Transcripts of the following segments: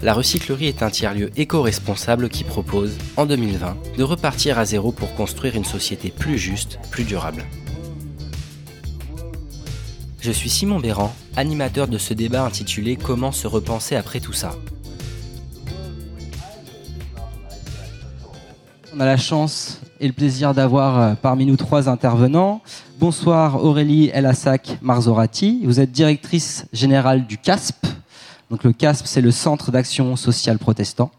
la recyclerie est un tiers-lieu éco-responsable qui propose, en 2020, de repartir à zéro pour construire une société plus juste, plus durable. Je suis Simon Béran, animateur de ce débat intitulé Comment se repenser après tout ça? On a la chance et le plaisir d'avoir euh, parmi nous trois intervenants. Bonsoir Aurélie Elassac Marzorati, vous êtes directrice générale du CASP. Donc le CASP, c'est le Centre d'action sociale protestant.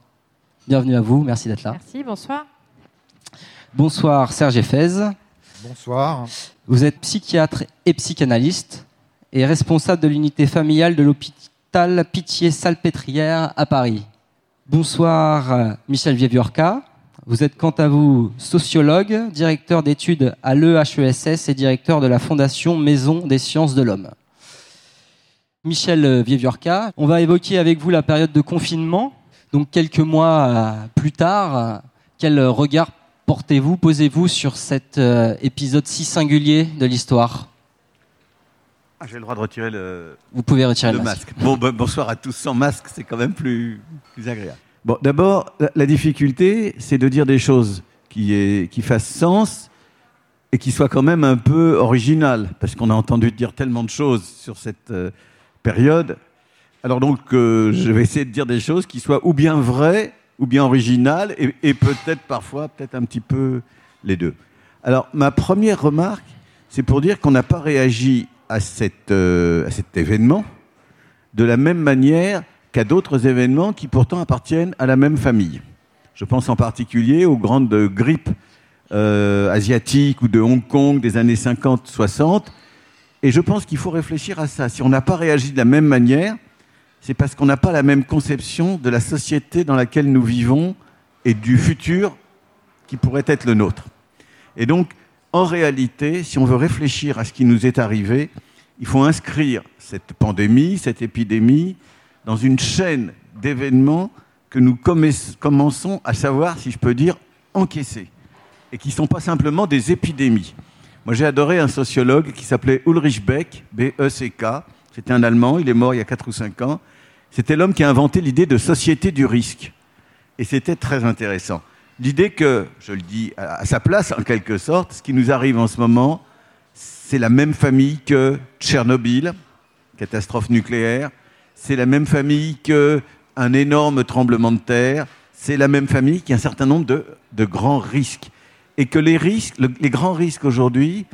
Bienvenue à vous, merci d'être là. Merci, bonsoir. Bonsoir Serge Effez. Bonsoir. Vous êtes psychiatre et psychanalyste et responsable de l'unité familiale de l'hôpital Pitié-Salpêtrière à Paris. Bonsoir euh, Michel Vieviorca. Vous êtes quant à vous sociologue, directeur d'études à l'EHESS et directeur de la Fondation Maison des sciences de l'homme. Michel Vieviorca, on va évoquer avec vous la période de confinement. Donc quelques mois euh, plus tard, euh, quel regard portez-vous, posez-vous sur cet euh, épisode si singulier de l'histoire? Ah, J'ai le droit de retirer le, Vous pouvez retirer le le masque. masque. Bon, ben, bonsoir à tous. Sans masque, c'est quand même plus, plus agréable. Bon, d'abord, la, difficulté, c'est de dire des choses qui, aient- qui fassent sens et qui soient quand même un peu originales, parce qu'on a entendu dire tellement de choses sur cette euh, période. Alors donc, euh, je vais essayer de dire des choses qui soient ou bien vraies, ou bien originales, et, peut-être parfois, peut-être un petit peu les deux. Alors, ma première remarque, c'est pour dire qu'on n'a pas réagi euh, à cet événement de la même manière qu'à d'autres événements qui pourtant appartiennent à la même famille. Je pense en particulier aux grandes grippes euh, asiatiques ou de Hong Kong des années 50-60. Et je pense qu'il faut réfléchir à ça. Si on n'a pas réagi de la même manière, c'est parce qu'on n'a pas la même conception de la société dans laquelle nous vivons et du futur qui pourrait être le nôtre. Et donc, en réalité, si on veut réfléchir à ce qui nous est arrivé, il faut inscrire cette pandémie, cette épidémie, dans une chaîne d'événements que nous commençons à savoir, si je peux dire, encaisser. Et qui ne sont pas simplement des épidémies. Moi, j'ai adoré un sociologue qui s'appelait Ulrich Beck, B-E-C-K. C'était un Allemand, il est mort il y a 4 ou 5 ans. C'était l'homme qui a inventé l'idée de société du risque. Et c'était très intéressant. L'idée que, je le dis à sa place en quelque sorte, ce qui nous arrive en ce moment, c'est la même famille que Tchernobyl, catastrophe nucléaire, c'est la même famille que un énorme tremblement de terre, c'est la même famille qui a un certain nombre de grands risques. Et que les grands risques aujourd'hui,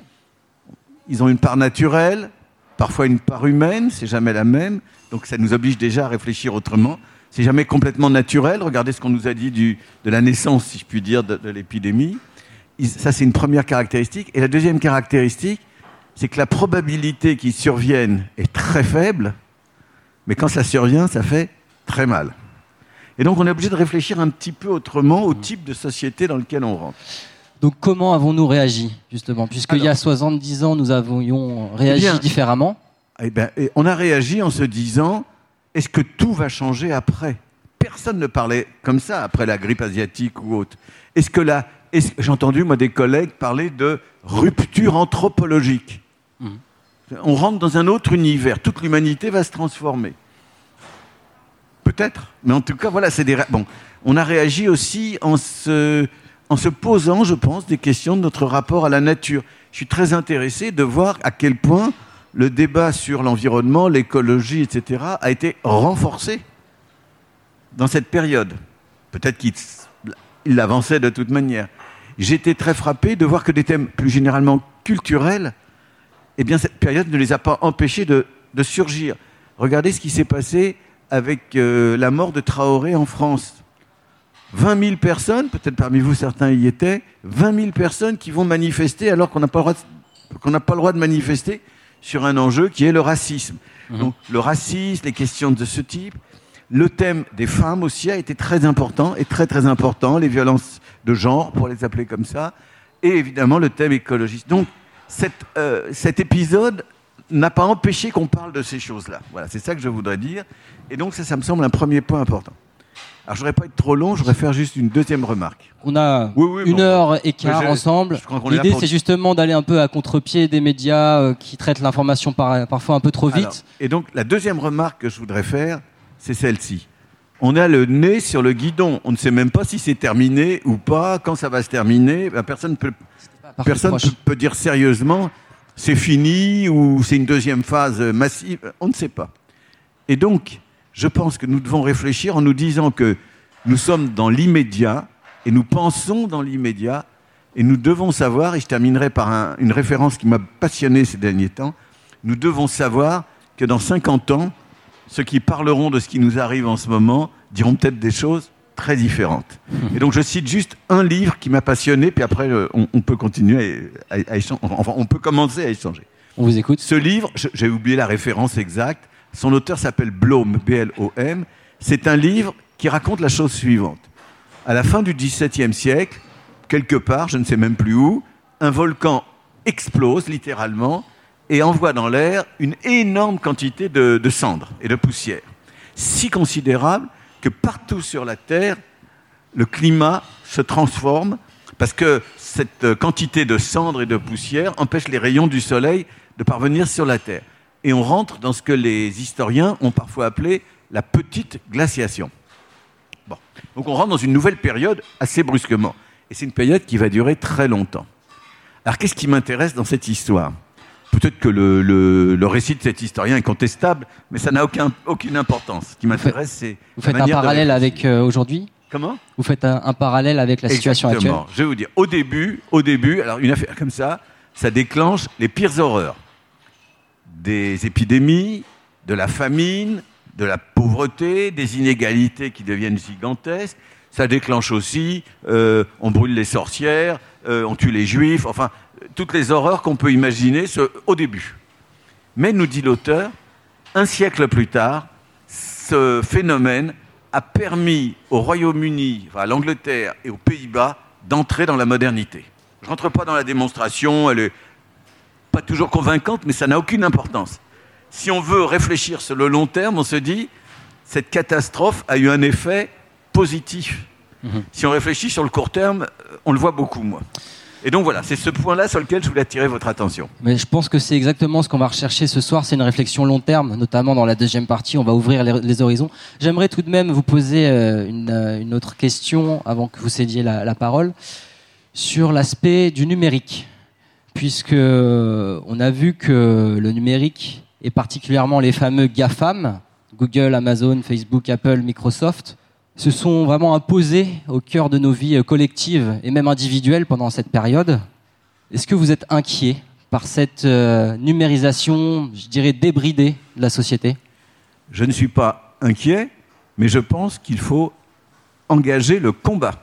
ils ont une part naturelle, parfois une part humaine, c'est jamais la même. Donc ça nous oblige déjà à réfléchir autrement. C'est jamais complètement naturel. Regardez ce qu'on nous a dit de la naissance, si je puis dire, de, de l'épidémie. Ça, c'est une première caractéristique. Et la deuxième caractéristique, c'est que la probabilité qu'il survienne est très faible, mais quand ça survient, ça fait très mal. Et donc, on est obligé de réfléchir un petit peu autrement au type de société dans lequel on rentre. Donc comment avons-nous réagi, justement Puisqu'il y a Alors- 70 ans, nous avions réagi Eh bien- différemment. Eh et on a réagi en se disant est-ce que tout va changer après? Personne ne parlait comme ça après la grippe asiatique ou autre. Est-ce que là, j'ai entendu moi des collègues parler de rupture anthropologique. Mhm. On rentre dans un autre univers. Toute l'humanité va se transformer. Peut-être, mais en tout cas, voilà, c'est des. Bon, on a réagi aussi en se, en se posant, je pense, des questions de notre rapport à la nature. Je suis très intéressé de voir à quel point le débat sur l'environnement, l'écologie, etc., a été renforcé dans cette période. Peut-être qu'il il avançait de toute manière. J'étais très frappé de voir que des thèmes plus généralement culturels, eh cette période ne les a pas empêchés de, de surgir. Regardez ce qui s'est passé avec euh, la mort de Traoré en France. 20 000 personnes, peut-être parmi vous certains y étaient, 20 000 personnes qui vont manifester alors qu'on n'a pas, le droit de- qu'on n'a pas le droit de manifester sur un enjeu qui est le racisme. Donc le racisme, les questions de ce type. Le thème des femmes aussi a été très important et très très important, les violences de genre, pour les appeler comme ça. et évidemment le thème écologiste. Donc euh, cet épisode n'a pas empêché qu'on parle de ces choses-là. Voilà, c'est ça que je voudrais dire. Et donc ça, ça me semble un premier point important. Alors, je voudrais pas être trop long, je voudrais faire juste une deuxième remarque. On a une heure et quart ensemble. L'idée, c'est justement d'aller un peu à contre-pied des médias euh, qui traitent l'information parfois un peu trop vite. et donc, la deuxième remarque que je voudrais faire, c'est celle-ci. On a le nez sur le guidon. On ne sait même pas si c'est terminé ou pas, quand ça va se terminer. Ben, personne peut, personne peut dire sérieusement c'est fini ou c'est une deuxième phase massive. On ne sait pas. Et donc, je pense que nous devons réfléchir en nous disant que nous sommes dans l'immédiat et nous pensons dans l'immédiat et nous devons savoir, et je terminerai par une référence qui m'a passionné ces derniers temps, nous devons savoir que dans 50 ans, ceux qui parleront de ce qui nous arrive en ce moment diront peut-être des choses très différentes. Et donc je cite juste un livre qui m'a passionné, puis après euh, on, peut continuer à, échanger, enfin on peut commencer à échanger. On vous écoute. Ce livre, j'ai oublié la référence exacte, son auteur s'appelle Blom, B-L-O-M. C'est un livre qui raconte la chose suivante. À la fin du XVIIe siècle, quelque part, je ne sais même plus où, un volcan explose littéralement et envoie dans l'air une énorme quantité de, de cendres et de poussière. Si considérable que partout sur la Terre, le climat se transforme parce que cette quantité de cendres et de poussière empêche les rayons du soleil de parvenir sur la Terre et on rentre dans ce que les historiens ont parfois appelé la petite glaciation. Bon. Donc on rentre dans une nouvelle période assez brusquement. Et c'est une période qui va durer très longtemps. Alors qu'est-ce qui m'intéresse dans cette histoire? Peut-être que le, récit de cet historien est contestable, mais ça n'a aucun, aucune importance. Ce qui m'intéresse, c'est... Vous faites un parallèle avec euh, aujourd'hui? Comment? Vous faites un, parallèle avec la situation actuelle? Je vais vous dire, au début, au début, alors une affaire comme ça, ça déclenche les pires horreurs des épidémies, de la famine, de la pauvreté, des inégalités qui deviennent gigantesques. Ça déclenche aussi, euh, on brûle les sorcières, euh, on tue les juifs, enfin, toutes les horreurs qu'on peut imaginer au début. Mais, nous dit l'auteur, un siècle plus tard, ce phénomène a permis au Royaume-Uni, à l'Angleterre et aux Pays-Bas d'entrer dans la modernité. Je ne rentre pas dans la démonstration, elle est pas toujours convaincante, mais ça n'a aucune importance. Si on veut réfléchir sur le long terme, on se dit, cette catastrophe a eu un effet positif. Mhm. Si on réfléchit sur le court terme, on le voit beaucoup moins. Et donc voilà, c'est ce point-là sur lequel je voulais attirer votre attention. Mais je pense que c'est exactement ce qu'on va rechercher ce soir, c'est une réflexion long terme, notamment dans la deuxième partie, on va ouvrir les, horizons. J'aimerais tout de même vous poser euh, euh, une, autre question avant que vous cédiez la parole sur l'aspect du numérique puisque euh, on a vu que le numérique et particulièrement les fameux GAFAM, Google, Amazon, Facebook, Apple, Microsoft, se sont vraiment imposés au cœur de nos vies collectives et même individuelles pendant cette période. Est-ce que vous êtes inquiet par cette euh, numérisation, je dirais, débridée de la société? Je ne suis pas inquiet, mais je pense qu'il faut engager le combat,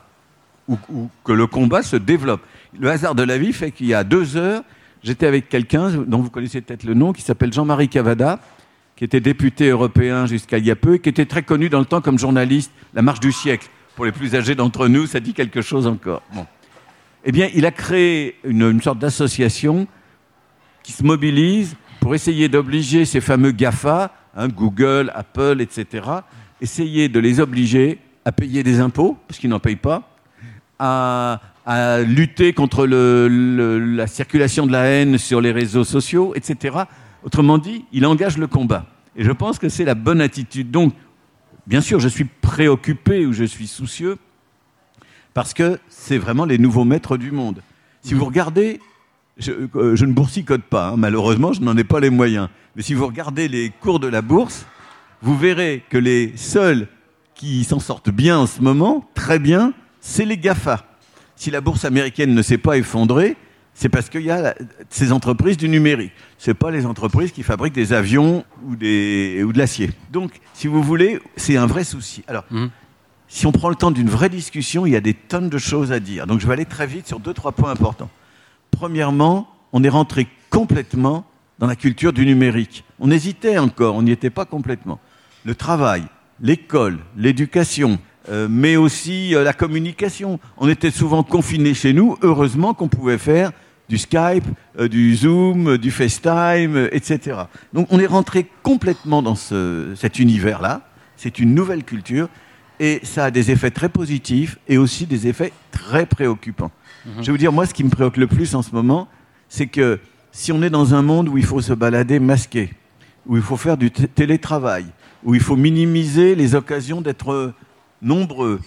ou que le combat se développe le hasard de la vie fait qu'il y a deux heures, j'étais avec quelqu'un dont vous connaissez peut-être le nom, qui s'appelle Jean-Marie Cavada, qui était député européen jusqu'à il y a peu, et qui était très connu dans le temps comme journaliste, La Marche du siècle. Pour les plus âgés d'entre nous, ça dit quelque chose encore. Bon. Eh bien, il a créé une, sorte d'association qui se mobilise pour essayer d'obliger ces fameux GAFA, hein, Google, Apple, etc., essayer de les obliger à payer des impôts, parce qu'ils n'en payent pas, à, à lutter contre la circulation de la haine sur les réseaux sociaux, etc. Autrement dit, il engage le combat. Et je pense que c'est la bonne attitude. Donc, bien sûr, je suis préoccupé ou je suis soucieux parce que c'est vraiment les nouveaux maîtres du monde. Si vous regardez, je, euh, ne boursicote pas, hein, malheureusement, je n'en ai pas les moyens. Mais si vous regardez les cours de la bourse, vous verrez que les seuls qui s'en sortent bien en ce moment, très bien, c'est les GAFA si la bourse américaine ne s'est pas effondrée, c'est parce qu'il y a ces entreprises du numérique. Ce pas les entreprises qui fabriquent des avions ou, des, ou de l'acier. Donc, si vous voulez, c'est un vrai souci. Alors, mmh. si on prend le temps d'une vraie discussion, il y a des tonnes de choses à dire. Donc, je vais aller très vite sur deux, trois points importants. Premièrement, on est rentré complètement dans la culture du numérique. On hésitait encore, on n'y était pas complètement. Le travail, l'école, l'éducation, euh, mais aussi euh, la communication. On était souvent confinés chez nous, heureusement qu'on pouvait faire du Skype, euh, du Zoom, du FaceTime, etc. Donc on est rentré complètement dans ce, cet univers-là. C'est une nouvelle culture et ça a des effets très positifs et aussi des effets très préoccupants. Je vais vous dire, moi, ce qui me préoccupe le plus en ce moment, c'est que si on est dans un monde où il faut se balader masqué, où il faut faire du télétravail, où il faut minimiser les occasions d'être nombreux,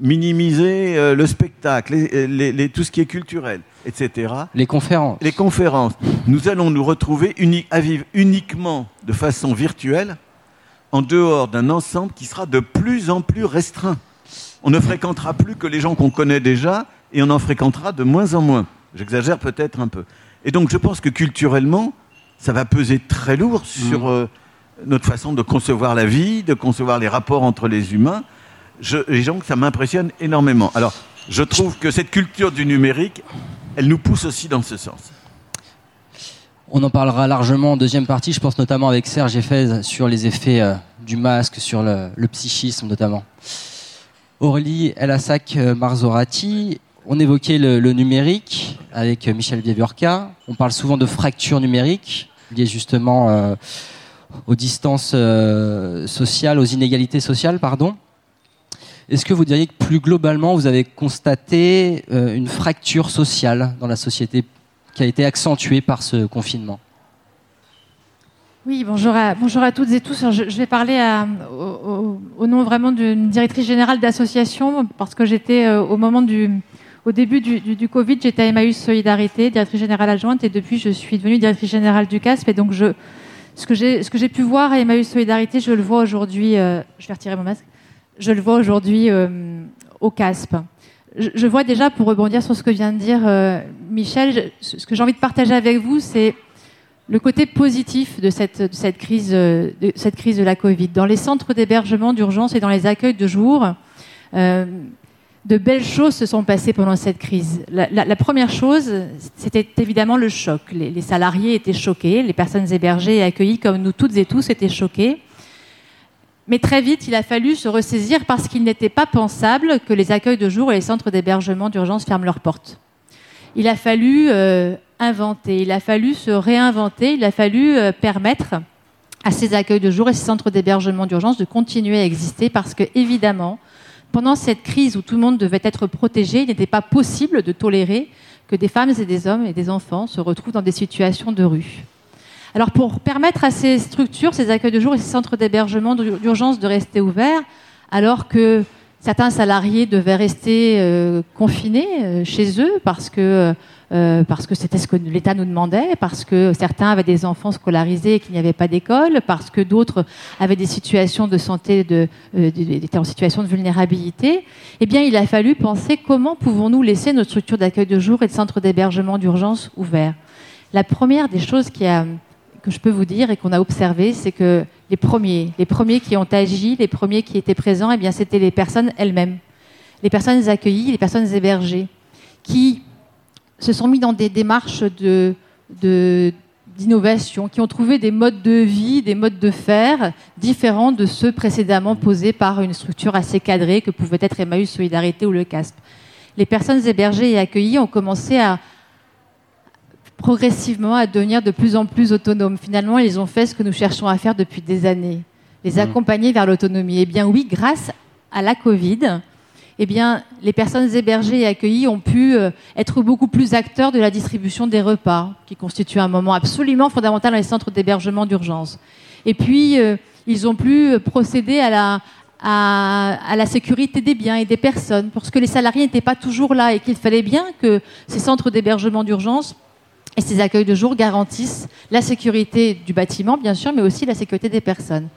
minimiser euh, le spectacle, les, les, tout ce qui est culturel, etc. Les conférences. Les conférences. Nous allons nous retrouver à vivre uniquement de façon virtuelle, en dehors d'un ensemble qui sera de plus en plus restreint. On ne fréquentera plus que les gens qu'on connaît déjà, et on en fréquentera de moins en moins. J'exagère peut-être un peu. Et donc je pense que culturellement, ça va peser très lourd sur mmh. euh, notre façon de concevoir la vie, de concevoir les rapports entre les humains. Je, et donc ça m'impressionne énormément. Alors je trouve que cette culture du numérique, elle nous pousse aussi dans ce sens. On en parlera largement en deuxième partie, je pense notamment avec Serge Effez sur les effets euh, du masque, sur le, psychisme notamment. Aurélie Elassac euh, Marzorati on évoquait le, numérique avec Michel Vievurka. On parle souvent de fracture numérique liée justement euh, aux distances euh, sociales, aux inégalités sociales, pardon. Est-ce que vous diriez que plus globalement, vous avez constaté euh, une fracture sociale dans la société qui a été accentuée par ce confinement? Oui, bonjour à, toutes et tous. Je, vais parler au, nom vraiment d'une directrice générale d'association parce que j'étais au moment du, au début du, Covid, j'étais à Emmaüs Solidarité, directrice générale adjointe, et depuis, je suis devenue directrice générale du CASP. Et donc, ce que j'ai pu voir à Emmaüs Solidarité, je le vois aujourd'hui. Euh, je vais retirer mon masque. Je le vois aujourd'hui euh, au CASP. Je, vois déjà, pour rebondir sur ce que vient de dire euh, Michel, ce que j'ai envie de partager avec vous, c'est le côté positif de cette, crise, de cette crise de la Covid. Dans les centres d'hébergement d'urgence et dans les accueils de jour, de belles choses se sont passées pendant cette crise. La, première chose, c'était évidemment le choc. Les, salariés étaient choqués, les personnes hébergées et accueillies comme nous toutes et tous étaient choqués. Mais très vite, il a fallu se ressaisir parce qu'il n'était pas pensable que les accueils de jour et les centres d'hébergement d'urgence ferment leurs portes. Il a fallu euh, inventer, il a fallu se réinventer, il a fallu euh, permettre à ces accueils de jour et ces centres d'hébergement d'urgence de continuer à exister parce que, évidemment, pendant cette crise où tout le monde devait être protégé, il n'était pas possible de tolérer que des femmes et des hommes et des enfants se retrouvent dans des situations de rue. Alors pour permettre à ces structures, ces accueils de jour et ces centres d'hébergement d'urgence de rester ouverts, alors que certains salariés devaient rester euh, confinés euh, chez eux parce que euh, parce que c'était ce que l'État nous demandait, parce que certains avaient des enfants scolarisés et qu'il n'y avait pas d'école, parce que d'autres avaient des situations de santé, de, étaient en situation de vulnérabilité, eh bien, il a fallu penser comment pouvons-nous laisser notre structure d'accueil de jour et de centre d'hébergement d'urgence ouverts. La première des choses qui a, que je peux vous dire et qu'on a observé, c'est que les premiers, les premiers qui ont agi, les premiers qui étaient présents, eh bien, c'était les personnes elles-mêmes, les personnes accueillies, les personnes hébergées, qui se sont mis dans des démarches d'innovation, qui ont trouvé des modes de vie, des modes de faire différents de ceux précédemment posés par une structure assez cadrée que pouvait être Emmaüs Solidarité ou le CASP. Les personnes hébergées et accueillies ont commencé à progressivement à devenir de plus en plus autonomes. Finalement, ils ont fait ce que nous cherchons à faire depuis des années, les mmh. accompagner vers l'autonomie. Eh bien oui, grâce à la Covid, eh bien, les personnes hébergées et accueillies ont pu euh, être beaucoup plus acteurs de la distribution des repas, qui constitue un moment absolument fondamental dans les centres d'hébergement d'urgence. Et puis, euh, ils ont pu procéder à la, à, la sécurité des biens et des personnes, parce que les salariés n'étaient pas toujours là et qu'il fallait bien que ces centres d'hébergement d'urgence et ces accueils de jour garantissent la sécurité du bâtiment, bien sûr, mais aussi la sécurité des personnes.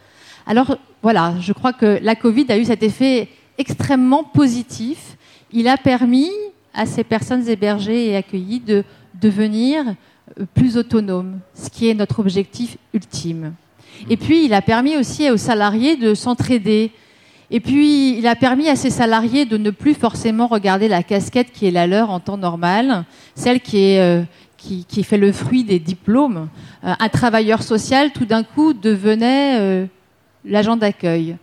Alors voilà, je crois que la Covid a eu cet effet extrêmement positif. Il a permis à ces personnes hébergées et accueillies de devenir euh, plus autonomes, ce qui est notre objectif ultime. Et puis, il a permis aussi aux salariés de s'entraider. Et puis, il a permis à ces salariés de ne plus forcément regarder la casquette qui est la leur en temps normal, celle qui est, euh, qui, fait le fruit des diplômes. Euh, un travailleur social, tout d'un coup, devenait l'agent d'accueil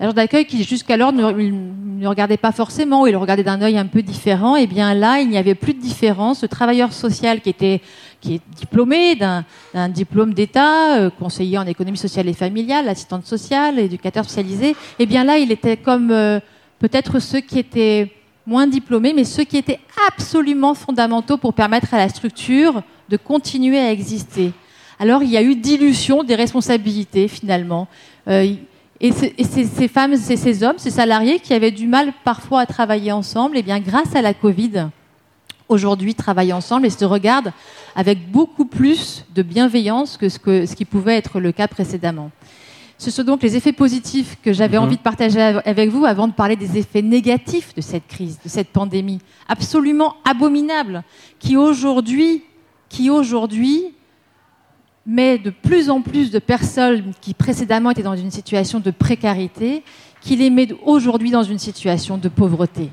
L'agent d'accueil qui jusqu'alors ne, regardait pas forcément, il le regardait d'un œil un peu différent, et eh bien là, il n'y avait plus de différence. Le travailleur social qui était est diplômé d'un diplôme d'État, euh, conseiller en économie sociale et familiale, assistante sociale, éducateur spécialisé, et eh bien là, il était comme euh, peut-être ceux qui étaient moins diplômés, mais ceux qui étaient absolument fondamentaux pour permettre à la structure de continuer à exister. Alors il y a eu dilution des responsabilités finalement. Euh, et, ces, femmes, ces, hommes, ces salariés qui avaient du mal parfois à travailler ensemble, et bien grâce à la Covid, aujourd'hui travaillent ensemble et se regardent avec beaucoup plus de bienveillance que ce, que, ce qui pouvait être le cas précédemment. Ce sont donc les effets positifs que j'avais mhm. envie de partager avec vous avant de parler des effets négatifs de cette crise, de cette pandémie absolument abominable, qui aujourd'hui, qui aujourd'hui met de plus en plus de personnes qui précédemment étaient dans une situation de précarité, qui les met aujourd'hui dans une situation de pauvreté.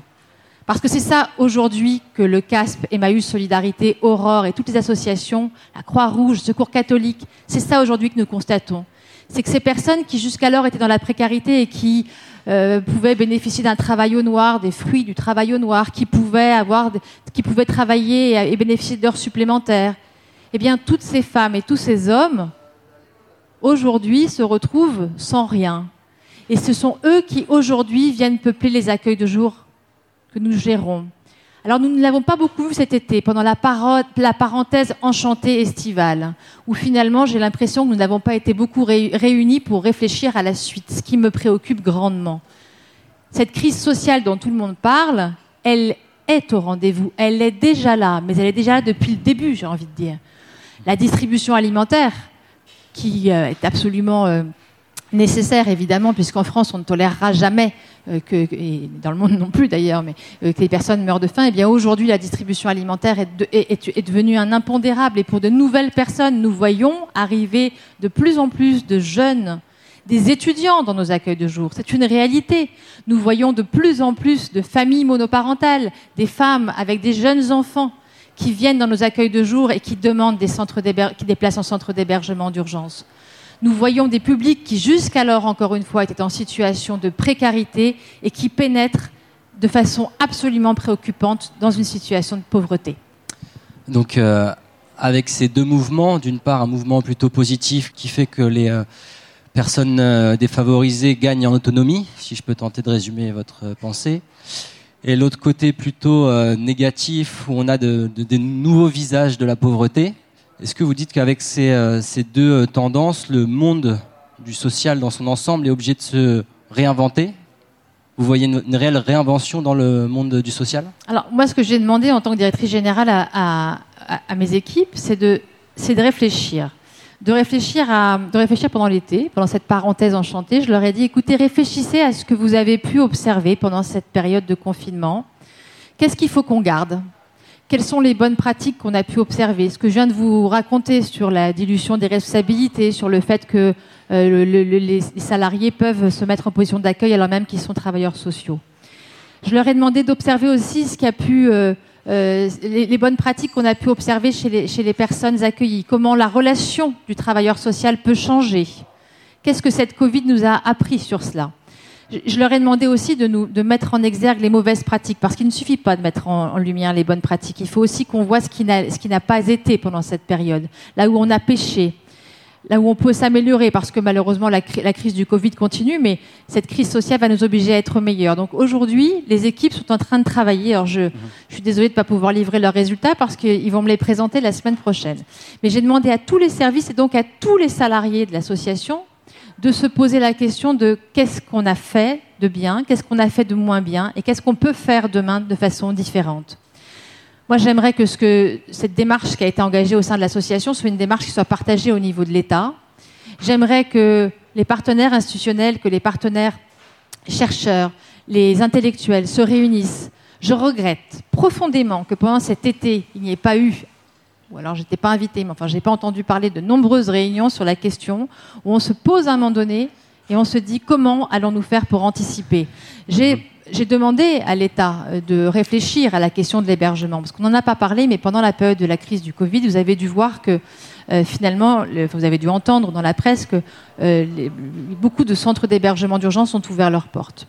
Parce que c'est ça aujourd'hui que le CASP, Emmaüs Solidarité, Aurore et toutes les associations, la Croix-Rouge, Secours catholique, c'est ça aujourd'hui que nous constatons. C'est que ces personnes qui jusqu'alors étaient dans la précarité et qui euh, pouvaient bénéficier d'un travail au noir, des fruits du travail au noir, qui pouvaient avoir, qui pouvaient travailler et bénéficier d'heures supplémentaires, eh bien toutes ces femmes et tous ces hommes aujourd'hui se retrouvent sans rien. Et ce sont eux qui aujourd'hui viennent peupler les accueils de jour que nous gérons. Alors nous ne l'avons pas beaucoup vu cet été, pendant la, parenthèse enchantée estivale, où finalement j'ai l'impression que nous n'avons pas été beaucoup réunis pour réfléchir à la suite, ce qui me préoccupe grandement. Cette crise sociale dont tout le monde parle, elle est au rendez-vous, elle est déjà là, mais elle est déjà là depuis le début, j'ai envie de dire. La distribution alimentaire, qui euh, est absolument euh, nécessaire évidemment, puisqu'en France on ne tolérera jamais euh, que, et dans le monde non plus d'ailleurs, mais euh, que les personnes meurent de faim. Et eh bien aujourd'hui la distribution alimentaire est, devenue un impondérable. Et pour de nouvelles personnes, nous voyons arriver de plus en plus de jeunes, des étudiants dans nos accueils de jour. C'est une réalité. Nous voyons de plus en plus de familles monoparentales, des femmes avec des jeunes enfants qui viennent dans nos accueils de jour et qui demandent des, centres qui des places en centre d'hébergement d'urgence nous voyons des publics qui jusqu'alors, encore une fois, étaient en situation de précarité et qui pénètrent de façon absolument préoccupante dans une situation de pauvreté. Donc, euh, avec ces deux mouvements, d'une part un mouvement plutôt positif qui fait que les euh, personnes euh, défavorisées gagnent en autonomie, si je peux tenter de résumer votre pensée, et l'autre côté plutôt négatif où on a des nouveaux visages de la pauvreté, est-ce que vous dites qu'avec ces, euh, deux euh, tendances, le monde du social dans son ensemble est obligé de se réinventer? Vous voyez une, réelle réinvention dans le monde du social? Alors moi, ce que j'ai demandé en tant que directrice générale à, mes équipes, c'est de, de réfléchir. De réfléchir, à, de réfléchir pendant l'été, pendant cette parenthèse enchantée. Je leur ai dit, écoutez, réfléchissez à ce que vous avez pu observer pendant cette période de confinement. Qu'est-ce qu'il faut qu'on garde? Quelles sont les bonnes pratiques qu'on a pu observer? Ce que je viens de vous raconter sur la dilution des responsabilités, sur le fait que euh, les salariés peuvent se mettre en position d'accueil alors même qu'ils sont travailleurs sociaux. Je leur ai demandé d'observer aussi ce a pu, euh, euh, les, bonnes pratiques qu'on a pu observer chez les personnes accueillies, comment la relation du travailleur social peut changer? Qu'est-ce que cette Covid nous a appris sur cela? Je leur ai demandé aussi de, nous, de mettre en exergue les mauvaises pratiques, parce qu'il ne suffit pas de mettre en, lumière les bonnes pratiques. Il faut aussi qu'on voit ce qui n'a pas été pendant cette période, là où on a péché, là où on peut s'améliorer, parce que malheureusement la, crise du Covid continue, mais cette crise sociale va nous obliger à être meilleurs. Donc aujourd'hui, les équipes sont en train de travailler. Alors je, je suis désolée de ne pas pouvoir livrer leurs résultats parce qu'ils vont me les présenter la semaine prochaine. Mais j'ai demandé à tous les services et donc à tous les salariés de l'association de se poser la question de qu'est-ce qu'on a fait de bien, qu'est-ce qu'on a fait de moins bien et qu'est-ce qu'on peut faire demain de façon différente. Moi, j'aimerais que, ce que cette démarche qui a été engagée au sein de l'association soit une démarche qui soit partagée au niveau de l'État. J'aimerais que les partenaires institutionnels, que les partenaires chercheurs, les intellectuels se réunissent. Je regrette profondément que pendant cet été, il n'y ait pas eu ou alors j'étais pas invitée, mais enfin j'ai pas entendu parler de nombreuses réunions sur la question où on se pose à un moment donné et on se dit comment allons-nous faire pour anticiper? J'ai j'ai demandé à l'État euh, de réfléchir à la question de l'hébergement, parce qu'on n'en a pas parlé, mais pendant la période de la crise du Covid, vous avez dû voir que euh, finalement, vous avez dû entendre dans la presse que euh, beaucoup de centres d'hébergement d'urgence ont ouvert leurs portes,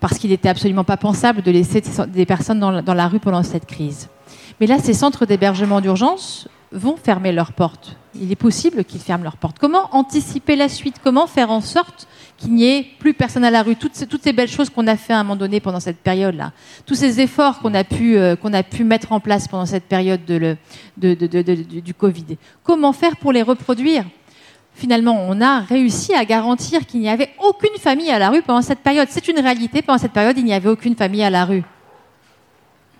parce qu'il n'était absolument pas pensable de laisser des personnes dans la rue pendant cette crise. Mais là, ces centres d'hébergement d'urgence vont fermer leurs portes. Il est possible qu'ils ferment leurs portes. Comment anticiper la suite? Comment faire en sorte qu'il n'y ait plus personne à la rue? Toutes ces, belles choses qu'on a fait à un moment donné pendant cette période-là, tous ces efforts qu'on a, pu, euh, mettre en place pendant cette période du Covid. Comment faire pour les reproduire? Finalement, on a réussi à garantir qu'il n'y avait aucune famille à la rue pendant cette période. C'est une réalité, pendant cette période, il n'y avait aucune famille à la rue.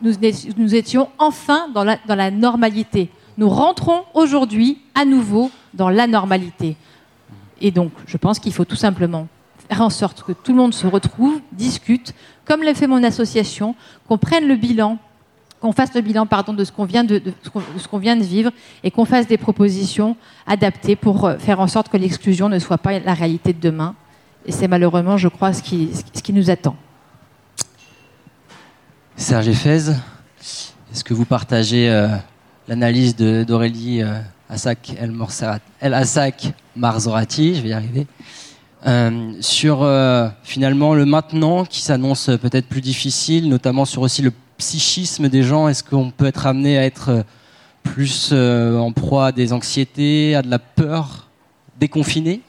Nous, étions enfin dans la, normalité nous rentrons aujourd'hui à nouveau dans la normalité. Et donc, je pense qu'il faut tout simplement faire en sorte que tout le monde se retrouve, discute, comme l'a fait mon association, qu'on prenne le bilan, qu'on fasse le bilan de ce qu'on vient de, vivre et qu'on fasse des propositions adaptées pour euh, faire en sorte que l'exclusion ne soit pas la réalité de demain. Et c'est malheureusement, je crois, ce qui nous attend. Serge Fez, est-ce que vous partagez euh, l'analyse d'Aurélie euh, Assac El, El Assac Marzorati, je vais y arriver, euh, sur euh, finalement le maintenant qui s'annonce peut-être plus difficile, notamment sur aussi le psychisme des gens? Est-ce qu'on peut être amené à être plus en proie à des anxiétés, à de la peur déconfinée,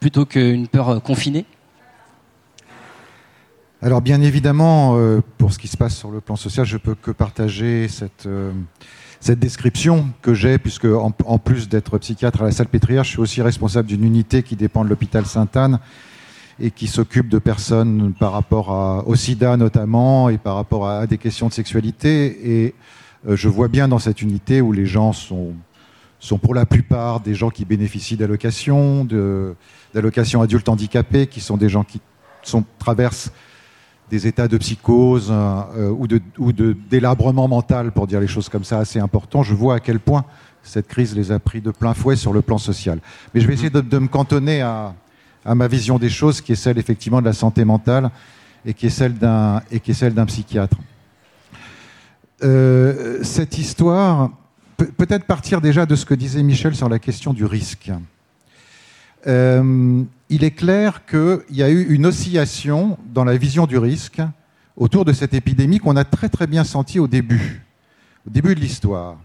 plutôt qu'une peur confinée? Alors bien évidemment, pour ce qui se passe sur le plan social, je peux que partager cette, cette description que j'ai, puisque en, plus d'être psychiatre à la Salpêtrière, je suis aussi responsable d'une unité qui dépend de l'hôpital Sainte-Anne et qui s'occupe de personnes par rapport au sida notamment et par rapport à, des questions de sexualité. Et euh, je vois bien dans cette unité où les gens sont, sont pour la plupart des gens qui bénéficient d'allocations, d'allocations adultes handicapés, qui sont des gens qui sont, traversent des états de psychose euh, ou de, ou de délabrement mental, pour dire les choses comme ça, assez importants. Je vois à quel point cette crise les a pris de plein fouet sur le plan social. Mais je vais essayer de, me cantonner à, à, ma vision des choses, qui est celle effectivement de la santé mentale et qui est celle d'un et qui est celle d'un psychiatre. Euh, cette histoire, peut-être partir déjà de ce que disait Michel sur la question du risque. Euh, il est clair qu'il y a eu une oscillation dans la vision du risque autour de cette épidémie qu'on a très très bien senti au début, au début de l'histoire.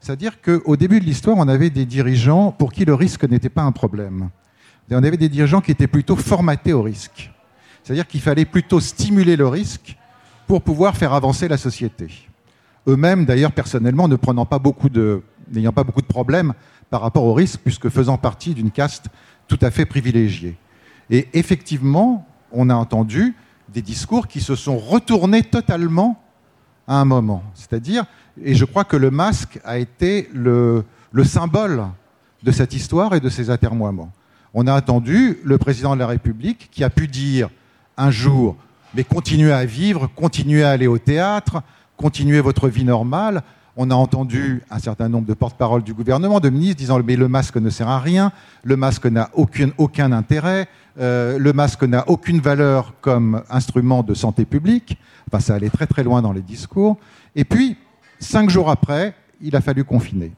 C'est-à-dire qu'au début de l'histoire, on avait des dirigeants pour qui le risque n'était pas un problème. on avait des dirigeants qui étaient plutôt formatés au risque. C'est-à-dire qu'il fallait plutôt stimuler le risque pour pouvoir faire avancer la société. Eux-mêmes, d'ailleurs, personnellement, ne n'ayant pas beaucoup de problèmes par rapport au risque, puisque faisant partie d'une caste tout à fait privilégié. Et effectivement, on a entendu des discours qui se sont retournés totalement à un moment. C'est-à-dire, et je crois que le masque a été le, le symbole de cette histoire et de ces atermoiements. On a entendu le président de la République qui a pu dire un jour, mais continuez à vivre, continuez à aller au théâtre, continuez votre vie normale, on a entendu un certain nombre de porte-parole du gouvernement, de ministres, disant mais le masque ne sert à rien, le masque n'a aucun, intérêt, euh, le masque n'a aucune valeur comme instrument de santé publique. Enfin, ça allait très très loin dans les discours. Et puis, cinq jours après, il a fallu confiner.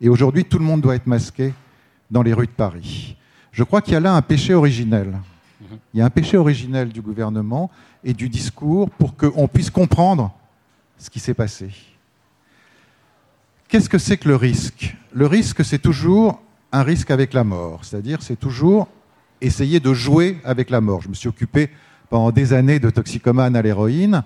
Et aujourd'hui, tout le monde doit être masqué dans les rues de Paris. Je crois qu'il y a là un péché originel. Il y a un péché originel du gouvernement et du discours pour qu'on puisse comprendre ce qui s'est passé. Qu'est-ce que c'est que le risque? Le risque, c'est toujours un risque avec la mort, c'est-à-dire c'est toujours essayer de jouer avec la mort. Je me suis occupé pendant des années de toxicomanes à l'héroïne,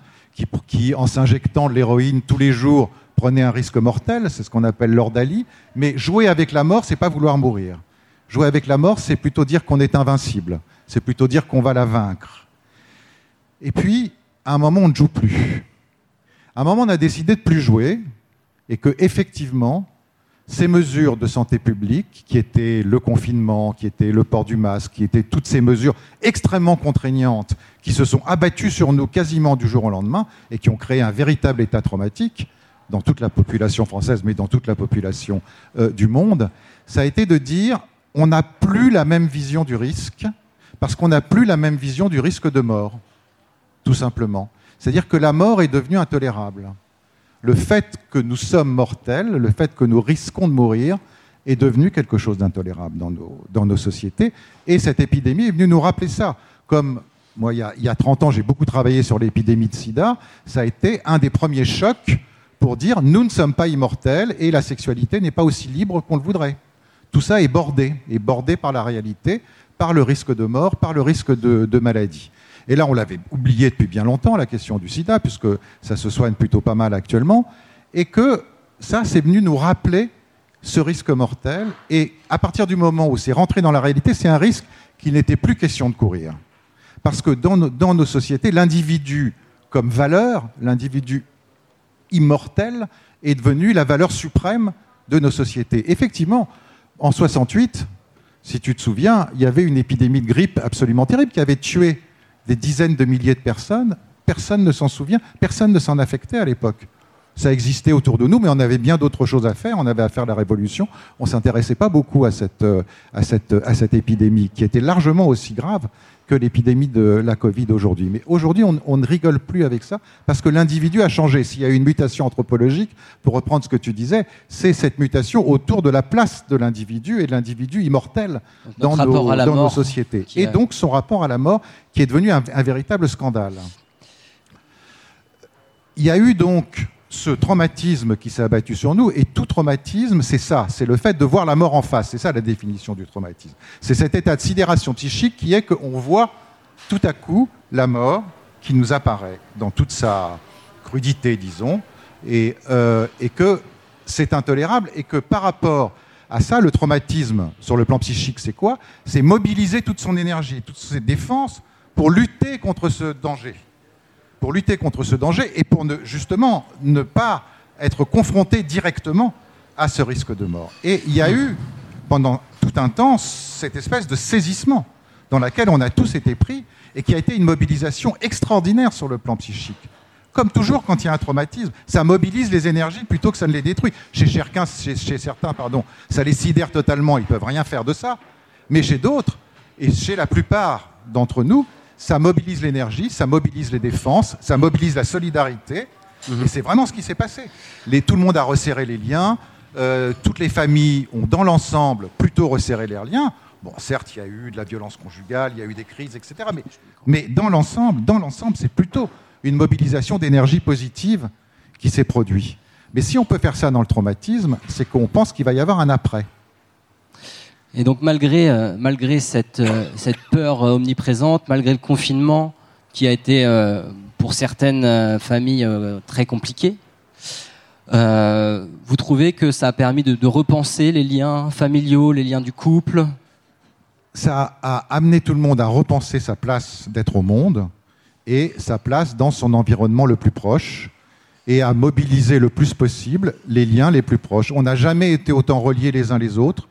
qui, en s'injectant de l'héroïne tous les jours, prenaient un risque mortel, c'est ce qu'on appelle l'ordalie. Mais jouer avec la mort, c'est pas vouloir mourir. Jouer avec la mort, c'est plutôt dire qu'on est invincible, c'est plutôt dire qu'on va la vaincre. Et puis, à un moment, on ne joue plus. À un moment, on a décidé de plus jouer, et que effectivement, ces mesures de santé publique, qui étaient le confinement, qui étaient le port du masque, qui étaient toutes ces mesures extrêmement contraignantes, qui se sont abattues sur nous quasiment du jour au lendemain et qui ont créé un véritable état traumatique dans toute la population française, mais dans toute la population euh, du monde, ça a été de dire on n'a plus la même vision du risque parce qu'on n'a plus la même vision du risque de mort. tout simplement. C'est-à-dire que la mort est devenue intolérable. Le fait que nous sommes mortels, le fait que nous risquons de mourir, est devenu quelque chose d'intolérable dans nos, sociétés. Et cette épidémie est venue nous rappeler ça. Comme moi, il y a, il y a 30 ans, j'ai beaucoup travaillé sur l'épidémie de sida, ça a été un des premiers chocs pour dire nous ne sommes pas immortels et la sexualité n'est pas aussi libre qu'on le voudrait. Tout ça est bordé, est bordé par la réalité, par le risque de mort, par le risque de maladie. Et là, on l'avait oublié depuis bien longtemps, la question du sida, puisque ça se soigne plutôt pas mal actuellement, et que ça, c'est venu nous rappeler ce risque mortel. Et à partir du moment où c'est rentré dans la réalité, c'est un risque qu'il n'était plus question de courir. Parce que dans nos, dans nos sociétés, l'individu comme valeur, l'individu immortel, est devenu la valeur suprême de nos sociétés. Effectivement, en 68, si tu te souviens, il y avait une épidémie de grippe absolument terrible qui avait tué des dizaines de milliers de personnes. Personne ne s'en souvient, personne ne s'en affectait à l'époque. Ça existait autour de nous, mais on avait bien d'autres choses à faire. On avait à faire la révolution. On ne s'intéressait pas beaucoup à cette, euh, à, cette, à cette épidémie, qui était largement aussi grave que l'épidémie de la Covid aujourd'hui. Mais aujourd'hui, on, on, ne rigole plus avec ça, parce que l'individu a changé. S'il y a une mutation anthropologique, pour reprendre ce que tu disais, c'est cette mutation autour de la place de l'individu et de l'individu immortel dans, nos, dans nos, sociétés. A... Et donc son rapport à la mort, qui est devenu un, un véritable scandale. Il y a eu donc ce traumatisme qui s'est abattu sur nous, et tout traumatisme, c'est ça, c'est le fait de voir la mort en face. C'est ça la définition du traumatisme. C'est cet état de sidération psychique qui est qu'on voit tout à coup la mort qui nous apparaît dans toute sa crudité, disons, et, euh, et que c'est intolérable, et que par rapport à ça, le traumatisme sur le plan psychique, c'est quoi? C'est mobiliser toute son énergie, toutes ses défenses pour lutter contre ce danger pour lutter contre ce danger et pour ne, justement ne pas être confronté directement à ce risque de mort. Et il y a eu, pendant tout un temps, cette espèce de saisissement dans laquelle on a tous été pris et qui a été une mobilisation extraordinaire sur le plan psychique. Comme toujours, quand il y a un traumatisme, ça mobilise les énergies plutôt que ça ne les détruit. Chez, chez certains pardon, ça les sidère totalement, ils ne peuvent rien faire de ça. Mais chez d'autres, et chez la plupart d'entre nous, ça mobilise l'énergie, ça mobilise les défenses, ça mobilise la solidarité. Mmh. Et c'est vraiment ce qui s'est passé. Les, tout le monde a resserré les liens, euh, toutes les familles ont dans l'ensemble plutôt resserré leurs liens. Bon, certes, il y a eu de la violence conjugale, il y a eu des crises, etc. Mais, mais dans l'ensemble, dans l'ensemble, c'est plutôt une mobilisation d'énergie positive qui s'est produite. Mais si on peut faire ça dans le traumatisme, c'est qu'on pense qu'il va y avoir un après. Et donc malgré, euh, euh, cette peur euh, omniprésente, malgré le confinement qui a été pour certaines familles très compliqué, vous trouvez que ça a permis de, de, repenser les liens familiaux, les liens du couple? Ça a amené tout le monde à repenser sa place d'être au monde et sa place dans son environnement le plus proche et à mobiliser le plus possible les liens les plus proches. On n'a jamais été autant reliés les uns les autres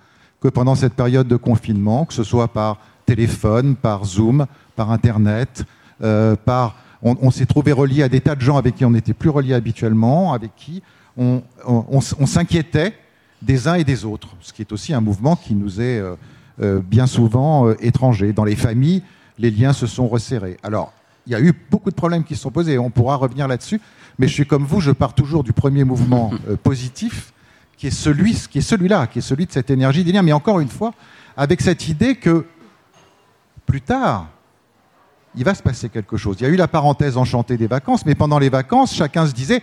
que pendant cette période de confinement, que ce soit par téléphone, par Zoom, par Internet, euh, par... On, on s'est trouvé relié à des tas de gens avec qui on n'était plus relié habituellement, avec qui on, on, on, on s'inquiétait des uns et des autres, ce qui est aussi un mouvement qui nous est euh, euh, bien souvent euh, étranger. Dans les familles, les liens se sont resserrés. Alors, il y a eu beaucoup de problèmes qui se sont posés, on pourra revenir là-dessus, mais je suis comme vous, je pars toujours du premier mouvement positif, qui est celui, qui est celui-là, qui est celui de cette énergie des liens. Mais encore une fois, avec cette idée que plus tard, il va se passer quelque chose. Il y a eu la parenthèse enchantée des vacances, mais pendant les vacances, chacun se disait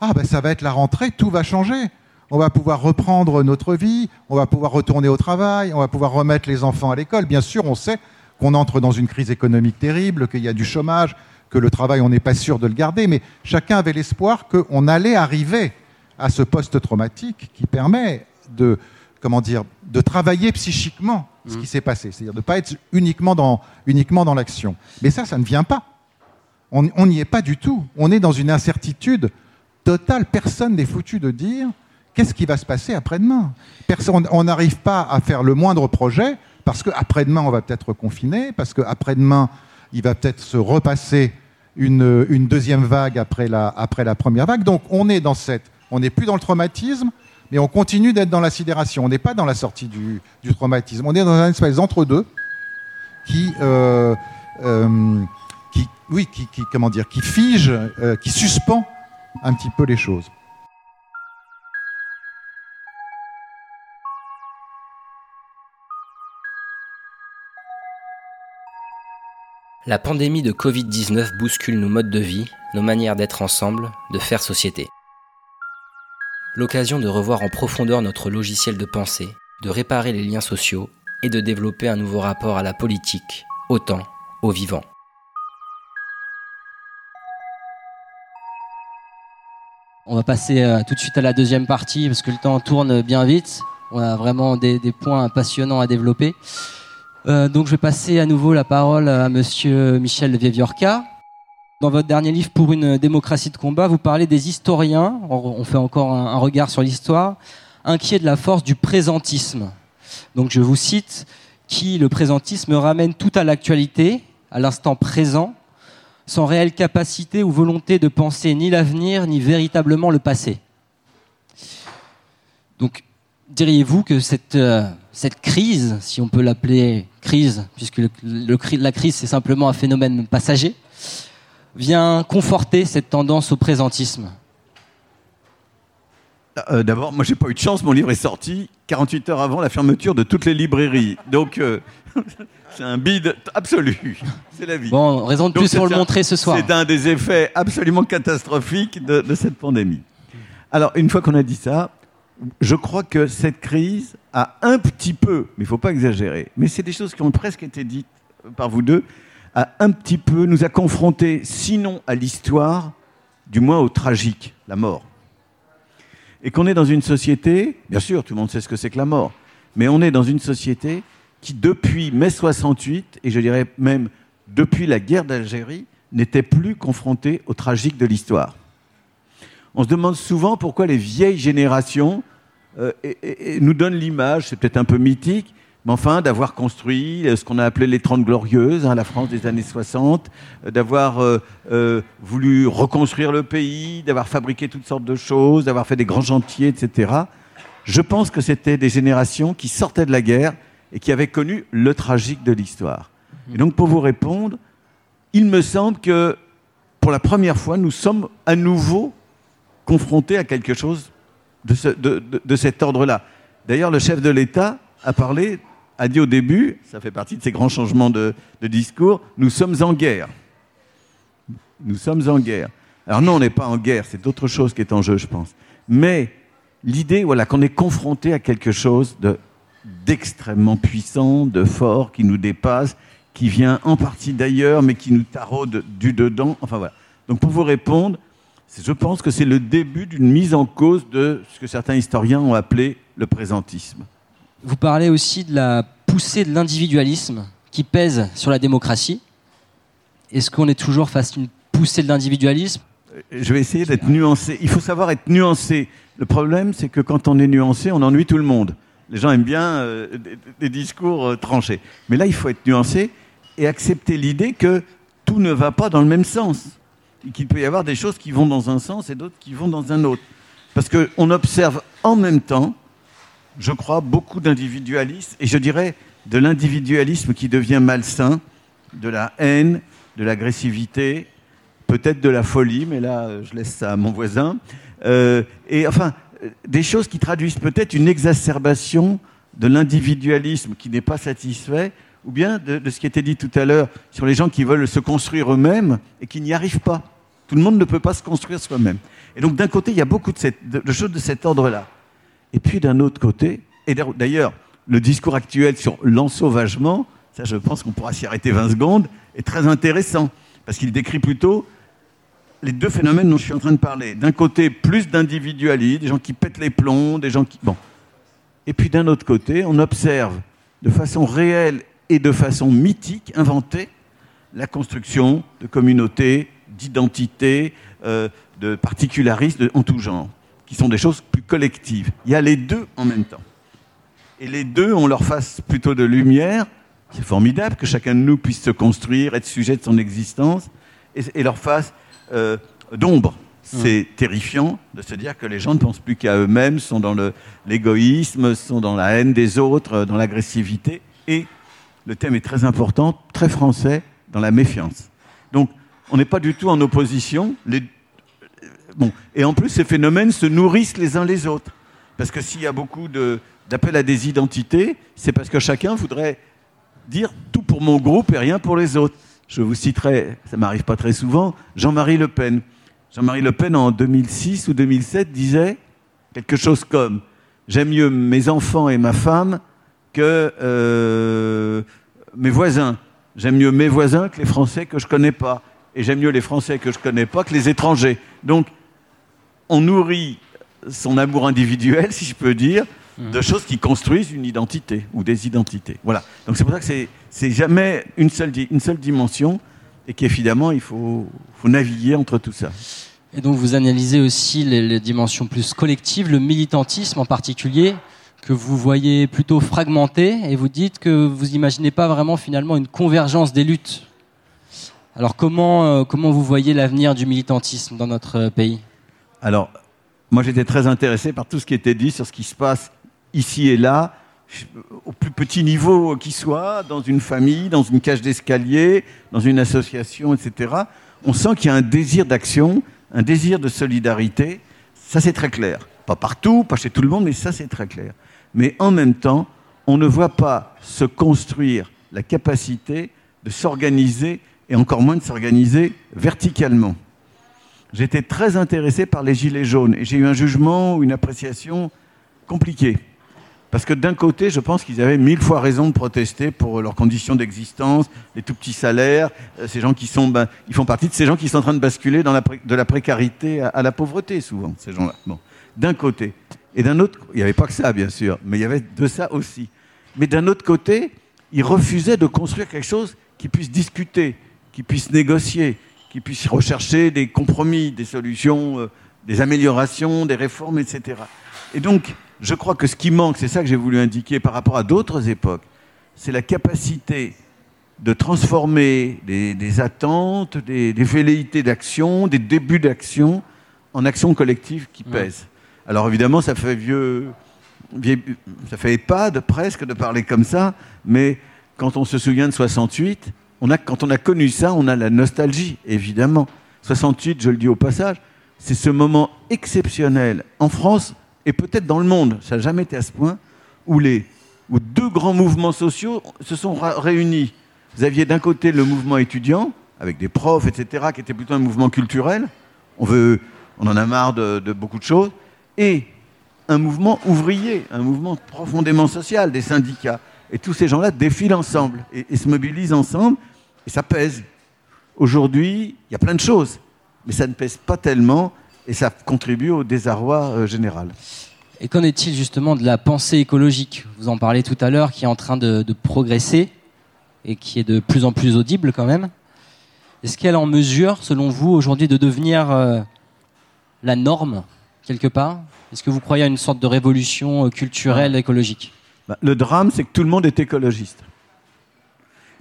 ah ben ça va être la rentrée, tout va changer. On va pouvoir reprendre notre vie, on va pouvoir retourner au travail, on va pouvoir remettre les enfants à l'école. Bien sûr, on sait qu'on entre dans une crise économique terrible, qu'il y a du chômage, que le travail, on n'est pas sûr de le garder, mais chacun avait l'espoir qu'on allait arriver à ce post-traumatique qui permet de, comment dire, de travailler psychiquement ce qui s'est passé, c'est-à-dire de ne pas être uniquement dans, uniquement dans l'action. Mais ça, ça ne vient pas. On n'y est pas du tout. On est dans une incertitude totale. Personne n'est foutu de dire qu'est-ce qui va se passer après-demain. Personne, on n'arrive pas à faire le moindre projet parce qu'après-demain, on va peut-être confiner, parce qu'après-demain, il va peut-être se repasser une, une, deuxième vague après la, après la première vague. Donc on est dans cette on n'est plus dans le traumatisme, mais on continue d'être dans la sidération. On n'est pas dans la sortie du, traumatisme. On est dans un espèce d'entre-deux qui, euh, euh, qui, oui, qui, qui, comment dire, qui fige, euh, qui suspend un petit peu les choses. La pandémie de Covid-19 bouscule nos modes de vie, nos manières d'être ensemble, de faire société. L'occasion de revoir en profondeur notre logiciel de pensée, de réparer les liens sociaux et de développer un nouveau rapport à la politique, au temps, au vivant. On va passer euh, tout de suite à la deuxième partie parce que le temps tourne bien vite. On a vraiment des, points passionnants à développer. Euh, donc je vais passer à nouveau la parole à monsieur Michel Vieviorca. Dans votre dernier livre pour une démocratie de combat, vous parlez des historiens, on fait encore un, regard sur l'histoire, inquiets de la force du présentisme. Donc je vous cite, qui le présentisme ramène tout à l'actualité, à l'instant présent, sans réelle capacité ou volonté de penser ni l'avenir, ni véritablement le passé. Donc diriez-vous que cette, euh, cette crise, si on peut l'appeler crise, puisque la crise c'est simplement un phénomène passager, vient conforter cette tendance au présentisme euh, D'abord, moi j'ai pas eu de chance, mon livre est sorti 48 heures avant la fermeture de toutes les librairies. Donc euh, c'est un bide absolu. C'est la vie. Bon, raison de plus pour le montrer ce soir. C'est un des effets absolument catastrophiques de, de cette pandémie. Alors, une fois qu'on a dit ça, je crois que cette crise a un petit peu, mais il ne faut pas exagérer, mais c'est des choses qui ont presque été dites par vous deux, a un petit peu, nous a confrontés, sinon à l'histoire, du moins au tragique, la mort. Et qu'on est dans une société, bien sûr, tout le monde sait ce que c'est que la mort, mais on est dans une société qui, depuis mai 68, et je dirais même depuis la guerre d'Algérie, n'était plus confrontée au tragique de l'histoire. On se demande souvent pourquoi les vieilles générations euh, nous donnent l'image, c'est peut-être un peu mythique, mais enfin d'avoir construit ce qu'on a appelé les Trente Glorieuses, hein, la France des années 60, euh, d'avoir euh, euh, voulu reconstruire le pays, d'avoir fabriqué toutes sortes de choses, d'avoir fait des grands chantiers, etc. Je pense que c'était des générations qui sortaient de la guerre et qui avaient connu le tragique de l'histoire. Et donc pour vous répondre, il me semble que pour la première fois, nous sommes à nouveau confrontés à quelque chose de cet ordre-là. D'ailleurs, le chef de l'État a parlé, a dit au début, ça fait partie de ces grands changements de, discours, nous sommes en guerre. Nous sommes en guerre. Alors non, on n'est pas en guerre, c'est d'autres choses qui est en jeu, je pense. Mais l'idée, voilà, qu'on est confronté à quelque chose de d'extrêmement puissant, de fort, qui nous dépasse, qui vient en partie d'ailleurs, mais qui nous taraude du dedans. Enfin voilà. Donc pour vous répondre, je pense que c'est le début d'une mise en cause de ce que certains historiens ont appelé le présentisme. Vous parlez aussi de la poussée de l'individualisme qui pèse sur la démocratie. Est-ce qu'on est toujours face à une poussée de l'individualisme? Je vais essayer d'être nuancé. Il faut savoir être nuancé. Le problème, c'est que quand on est nuancé, on ennuie tout le monde. Les gens aiment bien euh, des, des, discours euh, tranchés. Mais là, il faut être nuancé et accepter l'idée que tout ne va pas dans le même sens. Et qu'il peut y avoir des choses qui vont dans un sens et d'autres qui vont dans un autre. Parce qu'on observe en même temps, je crois, beaucoup d'individualisme, et je dirais de l'individualisme qui devient malsain, de la haine, de l'agressivité, peut-être de la folie, mais là, je laisse ça à mon voisin. Euh, et enfin, des choses qui traduisent peut-être une exacerbation de l'individualisme qui n'est pas satisfait, ou bien de, ce qui était dit tout à l'heure sur les gens qui veulent se construire eux-mêmes et qui n'y arrivent pas. Tout le monde ne peut pas se construire soi-même. Et donc d'un côté, il y a beaucoup de choses de cet ordre-là. Et puis d'un autre côté, et d'ailleurs, le discours actuel sur l'ensauvagement, ça je pense qu'on pourra s'y arrêter 20 secondes, est très intéressant, parce qu'il décrit plutôt les deux phénomènes dont je suis en train de parler. D'un côté, plus d'individualisme, des gens qui pètent les plombs, des gens qui... Bon. Et puis d'un autre côté, on observe de façon réelle et de façon mythique, inventée, la construction de communautés, d'identités, euh, de particularismes en tout genre, qui sont des choses plus collectives. Il y a les deux en même temps. Et les deux ont leur face plutôt de lumière. C'est formidable que chacun de nous puisse se construire, être sujet de son existence, et, et leur face euh, d'ombre. C'est mmh. terrifiant de se dire que les gens ne pensent plus qu'à eux-mêmes, sont dans l'égoïsme, sont dans la haine des autres, dans l'agressivité. Et le thème est très important, très français, dans la méfiance. Donc, On n'est pas du tout en opposition. Les... Bon. Et en plus, ces phénomènes se nourrissent les uns les autres. Parce que s'il y a beaucoup d'appels à des identités, c'est parce que chacun voudrait dire tout pour mon groupe et rien pour les autres. Je vous citerai, ça m'arrive pas très souvent, Jean-Marie Le Pen. Jean-Marie Le Pen, en 2006 ou 2007, disait quelque chose comme J'aime mieux mes enfants et ma femme que euh, mes voisins. J'aime mieux mes voisins que les Français que je connais pas. Et j'aime mieux les Français que je connais pas que les étrangers. Donc, on nourrit son amour individuel, si je peux dire, de mmh. choses qui construisent une identité ou des identités. Voilà. Donc c'est pour ça que c'est, c'est jamais une seule, une seule dimension et qu'évidemment il faut, faut naviguer entre tout ça. Et donc vous analysez aussi les, les, dimensions plus collectives, le militantisme en particulier, que vous voyez plutôt fragmenté, et vous dites que vous n'imaginez pas vraiment finalement une convergence des luttes. Alors comment, euh, comment vous voyez l'avenir du militantisme dans notre pays? Alors, moi j'étais très intéressé par tout ce qui était dit sur ce qui se passe ici et là, au plus petit niveau qui soit, dans une famille, dans une cage d'escalier, dans une association, etc. On sent qu'il y a un désir d'action, un désir de solidarité. Ça, c'est très clair. Pas partout, pas chez tout le monde, mais ça, c'est très clair. Mais en même temps, on ne voit pas se construire la capacité de s'organiser et encore moins de s'organiser verticalement. J'étais très intéressé par les Gilets jaunes et j'ai eu un jugement ou une appréciation compliquée. Parce que d'un côté, je pense qu'ils avaient mille fois raison de protester pour leurs conditions d'existence, les tout petits salaires, euh, ces gens qui sont, ben, ils font partie de ces gens qui sont en train de basculer de la précarité à, la pauvreté, souvent, ces gens-là. D'un côté. Et d'un autre, il n'y avait pas que ça, bien sûr, mais il y avait de ça aussi. Mais d'un autre côté, ils refusaient de construire quelque chose qui puisse discuter, qui puisse négocier, qui puisse rechercher des compromis, des solutions, euh, des améliorations, des réformes, etc. Et donc, je crois que ce qui manque, c'est ça que j'ai voulu indiquer par rapport à d'autres époques, c'est la capacité de transformer des, attentes, des, velléités d'action, des débuts d'action en actions collectives qui pèsent. Alors évidemment, ça fait vieux, ça fait EHPAD presque de parler comme ça, mais quand on se souvient de 68, quand on a connu ça, on a la nostalgie, évidemment. 68, je le dis au passage, c'est ce moment exceptionnel en France et peut-être dans le monde, ça n'a jamais été à ce point, où, les, où deux grands mouvements sociaux se sont réunis. Vous aviez d'un côté le mouvement étudiant, avec des profs, etc., qui était plutôt un mouvement culturel, on, veut, on en a marre de, beaucoup de choses, et un mouvement ouvrier, un mouvement profondément social, des syndicats. Et tous ces gens-là défilent ensemble et se mobilisent ensemble, et ça pèse. Aujourd'hui, il y a plein de choses, mais ça ne pèse pas tellement et ça contribue au désarroi euh, général. Et qu'en est-il justement de la pensée écologique? Vous en parlez tout à l'heure, qui est en train de, progresser et qui est de plus en plus audible quand même. Est-ce qu'elle est en mesure, selon vous, aujourd'hui, de devenir euh, la norme, quelque part? Est-ce que vous croyez à une sorte de révolution euh, culturelle écologique? Bah, Le drame, c'est que tout le monde est écologiste.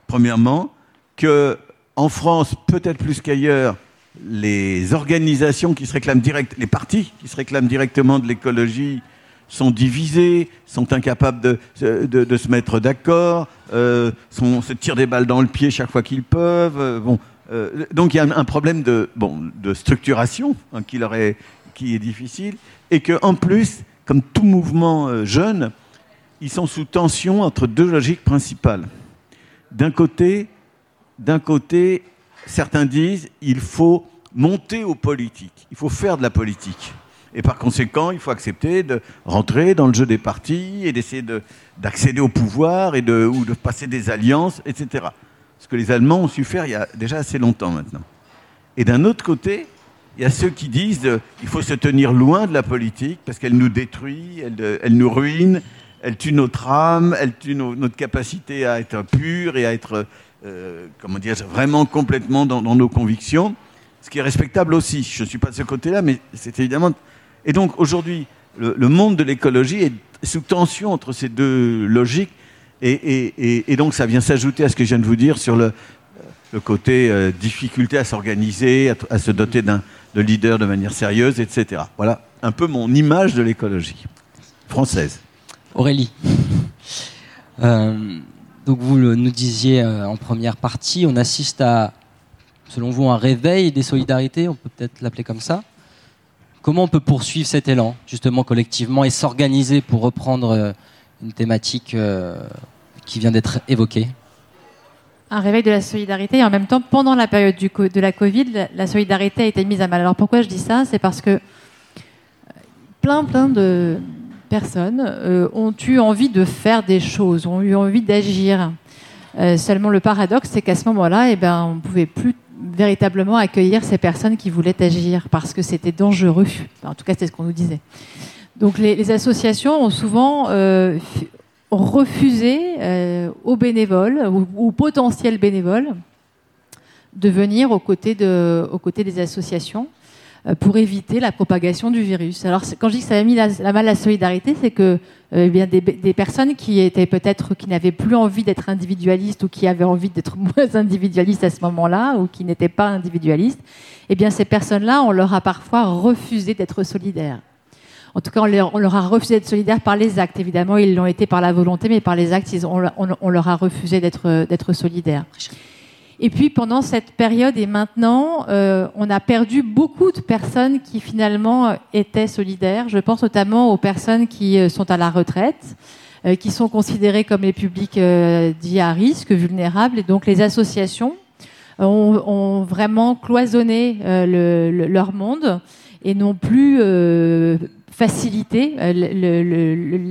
Premièrement, que en France, peut-être plus qu'ailleurs, les organisations qui se réclament direct, les partis qui se réclament directement de l'écologie sont divisés, sont incapables de, se mettre d'accord, euh, se tirent des balles dans le pied chaque fois qu'ils peuvent. Euh, bon, euh, donc il y a un, problème de, bon, de structuration hein, qui, leur est, qui est difficile, et qu'en plus, comme tout mouvement jeune, ils sont sous tension entre deux logiques principales. D'un côté, d'un côté, certains disent il faut monter aux politiques, il faut faire de la politique. Et par conséquent, il faut accepter de rentrer dans le jeu des partis et d'essayer d'accéder au pouvoir et de, ou de passer des alliances, etc. Ce que les Allemands ont su faire il y a déjà assez longtemps maintenant. Et d'un autre côté, il y a ceux qui disent qu'il faut se tenir loin de la politique parce qu'elle nous détruit, elle, elle, nous ruine, elle tue notre âme, elle tue notre capacité à être pur et à être euh, comment dire, vraiment complètement dans, nos convictions, ce qui est respectable aussi. Je ne suis pas de ce côté-là, mais c'est évidemment. Et donc aujourd'hui, le, monde de l'écologie est sous tension entre ces deux logiques, et, donc ça vient s'ajouter à ce que je viens de vous dire sur le, le côté euh, difficulté à s'organiser, à, se doter d'un de leader de manière sérieuse, etc. Voilà un peu mon image de l'écologie française. Aurélie. Euh, donc vous nous disiez euh, en première partie, on assiste à selon vous, un réveil des solidarités, on peut peut-être l'appeler comme ça. Comment on peut poursuivre cet élan, justement, collectivement, et s'organiser pour reprendre euh, une thématique euh, qui vient d'être évoquée? Un réveil de la solidarité et en même temps, pendant la période de la Covid, la, solidarité a été mise à mal. Alors pourquoi je dis ça? C'est parce que plein, plein de personnes ont eu envie de faire des choses, ont eu envie d'agir. seulement le paradoxe, c'est qu'à ce moment-là, eh ben, on ne pouvait plus véritablement accueillir ces personnes qui voulaient agir parce que c'était dangereux. en tout cas, c'est ce qu'on nous disait. Donc les, associations ont souvent euh, refusé euh, aux bénévoles ou aux potentiels bénévoles de venir aux côtés, des associations euh, pour éviter la propagation du virus. Alors quand je dis que ça a mis la, la mal la solidarité, c'est que euh, eh bien des, personnes qui étaient peut-être qui n'avaient plus envie d'être individualistes ou qui avaient envie d'être moins individualistes à ce moment-là ou qui n'étaient pas individualistes, eh bien ces personnes-là, on leur a parfois refusé d'être solidaires. En tout cas, on leur, a refusé d'être solidaires par les actes. Évidemment, ils l'ont été par la volonté, mais par les actes, on, on, leur a refusé d'être solidaires. Et puis pendant cette période et maintenant, euh, on a perdu beaucoup de personnes qui finalement euh, étaient solidaires. Je pense notamment aux personnes qui euh, sont à la retraite, qui sont considérées comme les publics dits à risque, vulnérables. Et donc les associations ont, vraiment cloisonné leur monde et n'ont plus facilité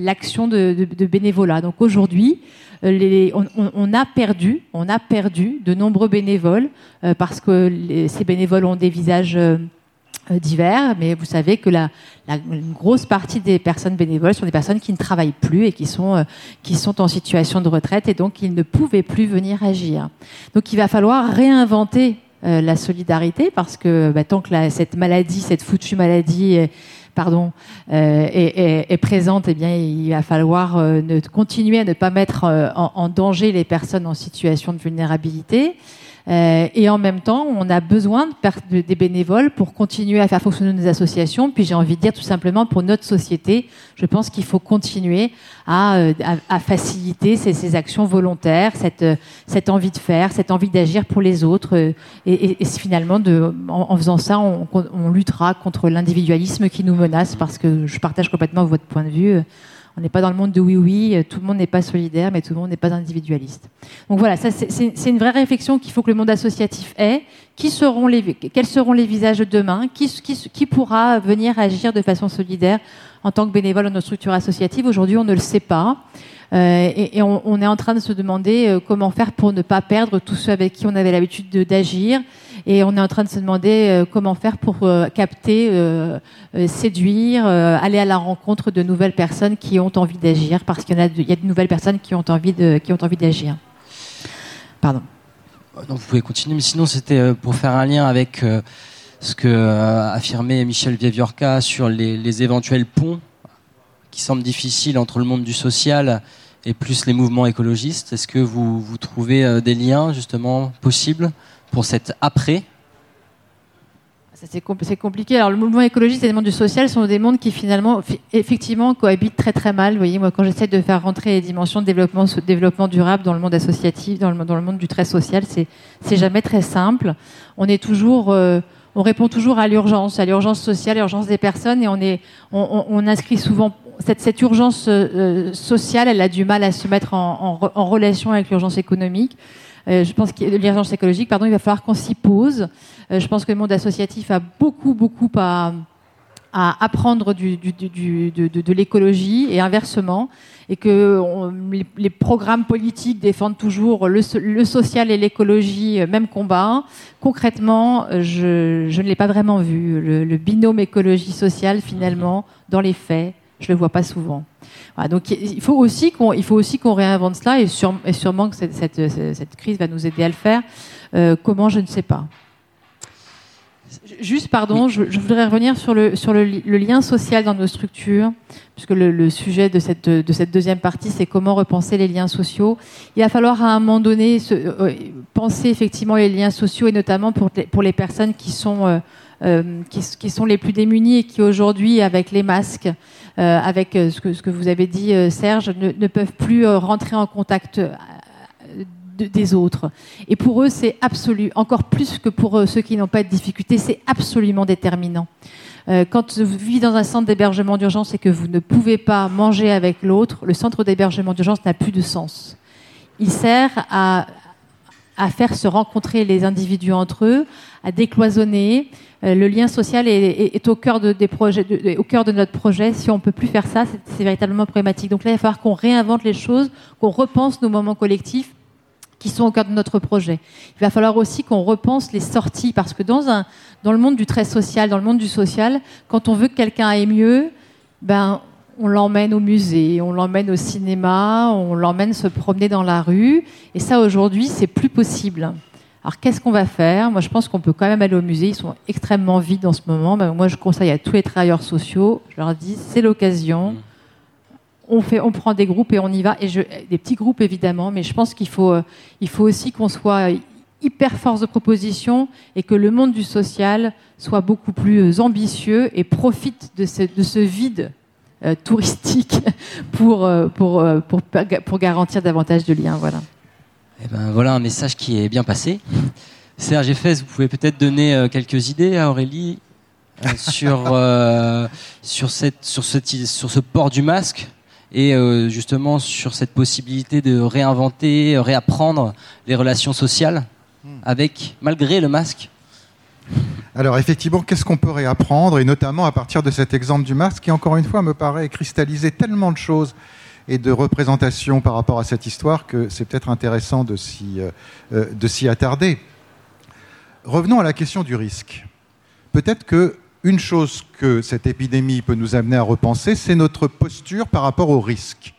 l'action de, de, bénévolat. Donc aujourd'hui, euh, on, a perdu, on a perdu de nombreux bénévoles euh, parce que ces bénévoles ont des visages euh, divers, mais vous savez que la, grosse partie des personnes bénévoles sont des personnes qui ne travaillent plus et qui sont, qui sont en situation de retraite et donc ils ne pouvaient plus venir agir. Donc il va falloir réinventer la solidarité parce que bah, tant que cette maladie, cette foutue maladie pardon, euh, est, présente, eh bien, il va falloir euh, continuer à ne pas mettre euh, en, danger les personnes en situation de vulnérabilité. Euh, et en même temps, on a besoin de, des bénévoles pour continuer à faire fonctionner nos associations. Puis j'ai envie de dire tout simplement pour notre société, je pense qu'il faut continuer à, euh, à, faciliter ces, ces, actions volontaires, cette, euh, cette envie de faire, cette envie d'agir pour les autres. Et, et, finalement, de, en, faisant ça, on, on luttera contre l'individualisme qui nous menace parce que je partage complètement votre point de vue. On n'est pas dans le monde de oui-oui, euh, tout le monde n'est pas solidaire, mais tout le monde n'est pas individualiste. Donc voilà, c'est une vraie réflexion qu'il faut que le monde associatif ait. Quels seront les visages de demain? Qui, qui, pourra venir agir de façon solidaire en tant que bénévole dans nos structures associatives? Aujourd'hui, on ne le sait pas. Euh, et, on, est en train de se demander euh, comment faire pour ne pas perdre tous ceux avec qui on avait l'habitude d'agir. Et on est en train de se demander euh, comment faire pour capter, séduire, aller à la rencontre de nouvelles personnes qui ont envie d'agir, parce qu'il y, a de, nouvelles personnes qui ont envie de, qui ont envie d'agir. Pardon. Donc vous pouvez continuer, mais sinon c'était pour faire un lien avec ce que affirmait Michel Vieviorca sur les, éventuels ponts qui semble difficile entre le monde du social et plus les mouvements écologistes. Est-ce que vous, trouvez euh, des liens justement possibles pour cet après c'est compliqué. Alors, le mouvement écologiste et le monde du social sont des mondes qui, finalement, effectivement, cohabitent très très mal. Vous voyez, moi, quand j'essaie de faire rentrer les dimensions de développement, durable dans le monde associatif, dans le, monde du très social, c'est jamais très simple. Euh, on répond toujours à l'urgence, à l'urgence sociale, l'urgence des personnes, et on, inscrit souvent, cette, urgence euh, sociale, elle a du mal à se mettre en, relation avec l'urgence économique. Euh, je pense que l'urgence écologique, pardon, il va falloir qu'on s'y pose. Euh, je pense que le monde associatif a beaucoup, beaucoup à, apprendre de, l'écologie et inversement, et que les, programmes politiques défendent toujours le, social et l'écologie, même combat. Concrètement, je, ne l'ai pas vraiment vu. Le, binôme écologie-sociale, finalement, dans les faits, je le vois pas souvent. donc il faut aussi qu'on il faut aussi qu'on réinvente cela et, et, sûrement que cette, cette, cette, crise va nous aider à le faire. Euh, comment je ne sais pas. Juste, pardon, je, je, voudrais revenir sur, le, sur le, le, lien social dans nos structures, puisque le, le, sujet de cette, de cette deuxième partie, c'est comment repenser les liens sociaux. Il va falloir à un moment donné se, euh, penser effectivement les liens sociaux, et notamment pour, pour les personnes qui sont, euh, euh qui, sont les plus démunies et qui aujourd'hui, avec les masques, euh, avec euh, ce que, vous avez dit, Serge, ne, peuvent plus rentrer en contact des autres. Et pour eux, c'est absolu, encore plus que pour ceux qui n'ont pas de difficultés, c'est absolument déterminant. quand vous vivez dans un centre d'hébergement d'urgence et que vous ne pouvez pas manger avec l'autre, le centre d'hébergement d'urgence n'a plus de sens. Il sert à faire se rencontrer les individus entre eux, à décloisonner. Euh, le lien social est, au, cœur de, notre projet. Si on ne peut plus faire ça, c'est véritablement problématique. Donc là, il va falloir qu'on réinvente les choses, qu'on repense nos moments collectifs qui sont au cœur de notre projet. Il va falloir aussi qu'on repense les sorties, parce que dans le monde du très social, dans le monde du social, quand on veut que quelqu'un aille mieux, ben, on l'emmène au musée, on l'emmène au cinéma, on l'emmène se promener dans la rue. Et ça, aujourd'hui, c'est plus possible. Alors, qu'est-ce qu'on va faire? Moi, je pense qu'on peut quand même aller au musée. Ils sont extrêmement vides en ce moment. Ben, moi, je conseille à tous les travailleurs sociaux, je leur dis, c'est l'occasion. On, fait, on prend des groupes et on y va. Et je, des petits groupes, évidemment. Mais je pense qu'il faut, euh, il faut aussi qu'on soit hyper force de proposition et que le monde du social soit beaucoup plus ambitieux et profite de ce, de ce vide euh, touristique pour, euh, pour, euh, pour, pour, garantir davantage de liens. Voilà. Eh ben, voilà un message qui est bien passé. Serge Effès, vous pouvez peut-être donner quelques idées à Aurélie sur, sur, cette, sur, ce, sur ce port du masque et justement sur cette possibilité de réinventer, réapprendre les relations sociales hmm. avec, malgré le masque alors effectivement, qu'est-ce qu'on peut réapprendre, et notamment à partir de cet exemple du masque, qui encore une fois me paraît cristalliser tellement de choses et de représentations par rapport à cette histoire que c'est peut-être intéressant de s'y, euh, euh, attarder. Revenons à la question du risque. Peut-être que une chose que cette épidémie peut nous amener à repenser, c'est notre posture par rapport au risque.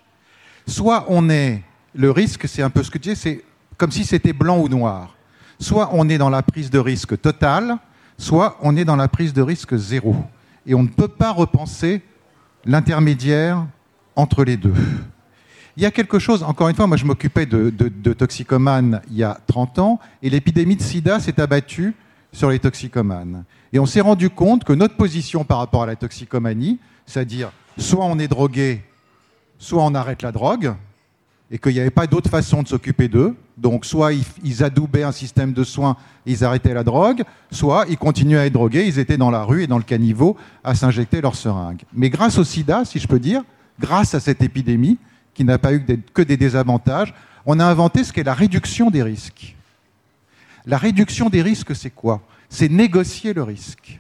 Soit on est, le risque, c'est un peu ce que tu dis, c'est comme si c'était blanc ou noir. Soit on est dans la prise de risque totale, soit on est dans la prise de risque zéro. Et on ne peut pas repenser l'intermédiaire entre les deux. Il y a quelque chose, encore une fois, moi je m'occupais de, toxicomanes il y a 30 ans, et l'épidémie de sida s'est abattue sur les toxicomanes. Et on s'est rendu compte que notre position par rapport à la toxicomanie, c'est-à-dire soit on est drogué, soit on arrête la drogue, et qu'il n'y avait pas d'autre façon de s'occuper d'eux. Donc, soit ils, adoubaient un système de soins, ils arrêtaient la drogue, soit ils continuaient à être drogués, ils étaient dans la rue et dans le caniveau à s'injecter leurs seringues. Mais grâce au sida, si je peux dire, grâce à cette épidémie, qui n'a pas eu que des désavantages, on a inventé ce qu'est la réduction des risques. La réduction des risques, c'est quoi? C'est négocier le risque.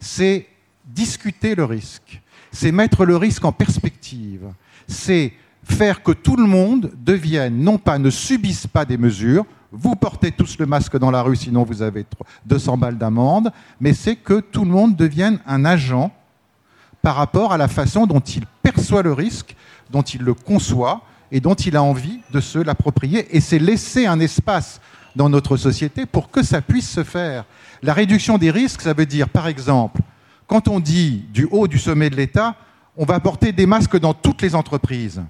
C'est discuter le risque. C'est mettre le risque en perspective. C'est faire que tout le monde devienne, non pas ne subisse pas des mesures, vous portez tous le masque dans la rue, sinon vous avez 200 balles d'amende, mais c'est que tout le monde devienne un agent par rapport à la façon dont il perçoit le risque, dont il le conçoit et dont il a envie de se l'approprier. Et c'est laisser un espace dans notre société pour que ça puisse se faire. La réduction des risques, ça veut dire, par exemple, quand on dit du haut du sommet de l'État, on va porter des masques dans toutes les entreprises.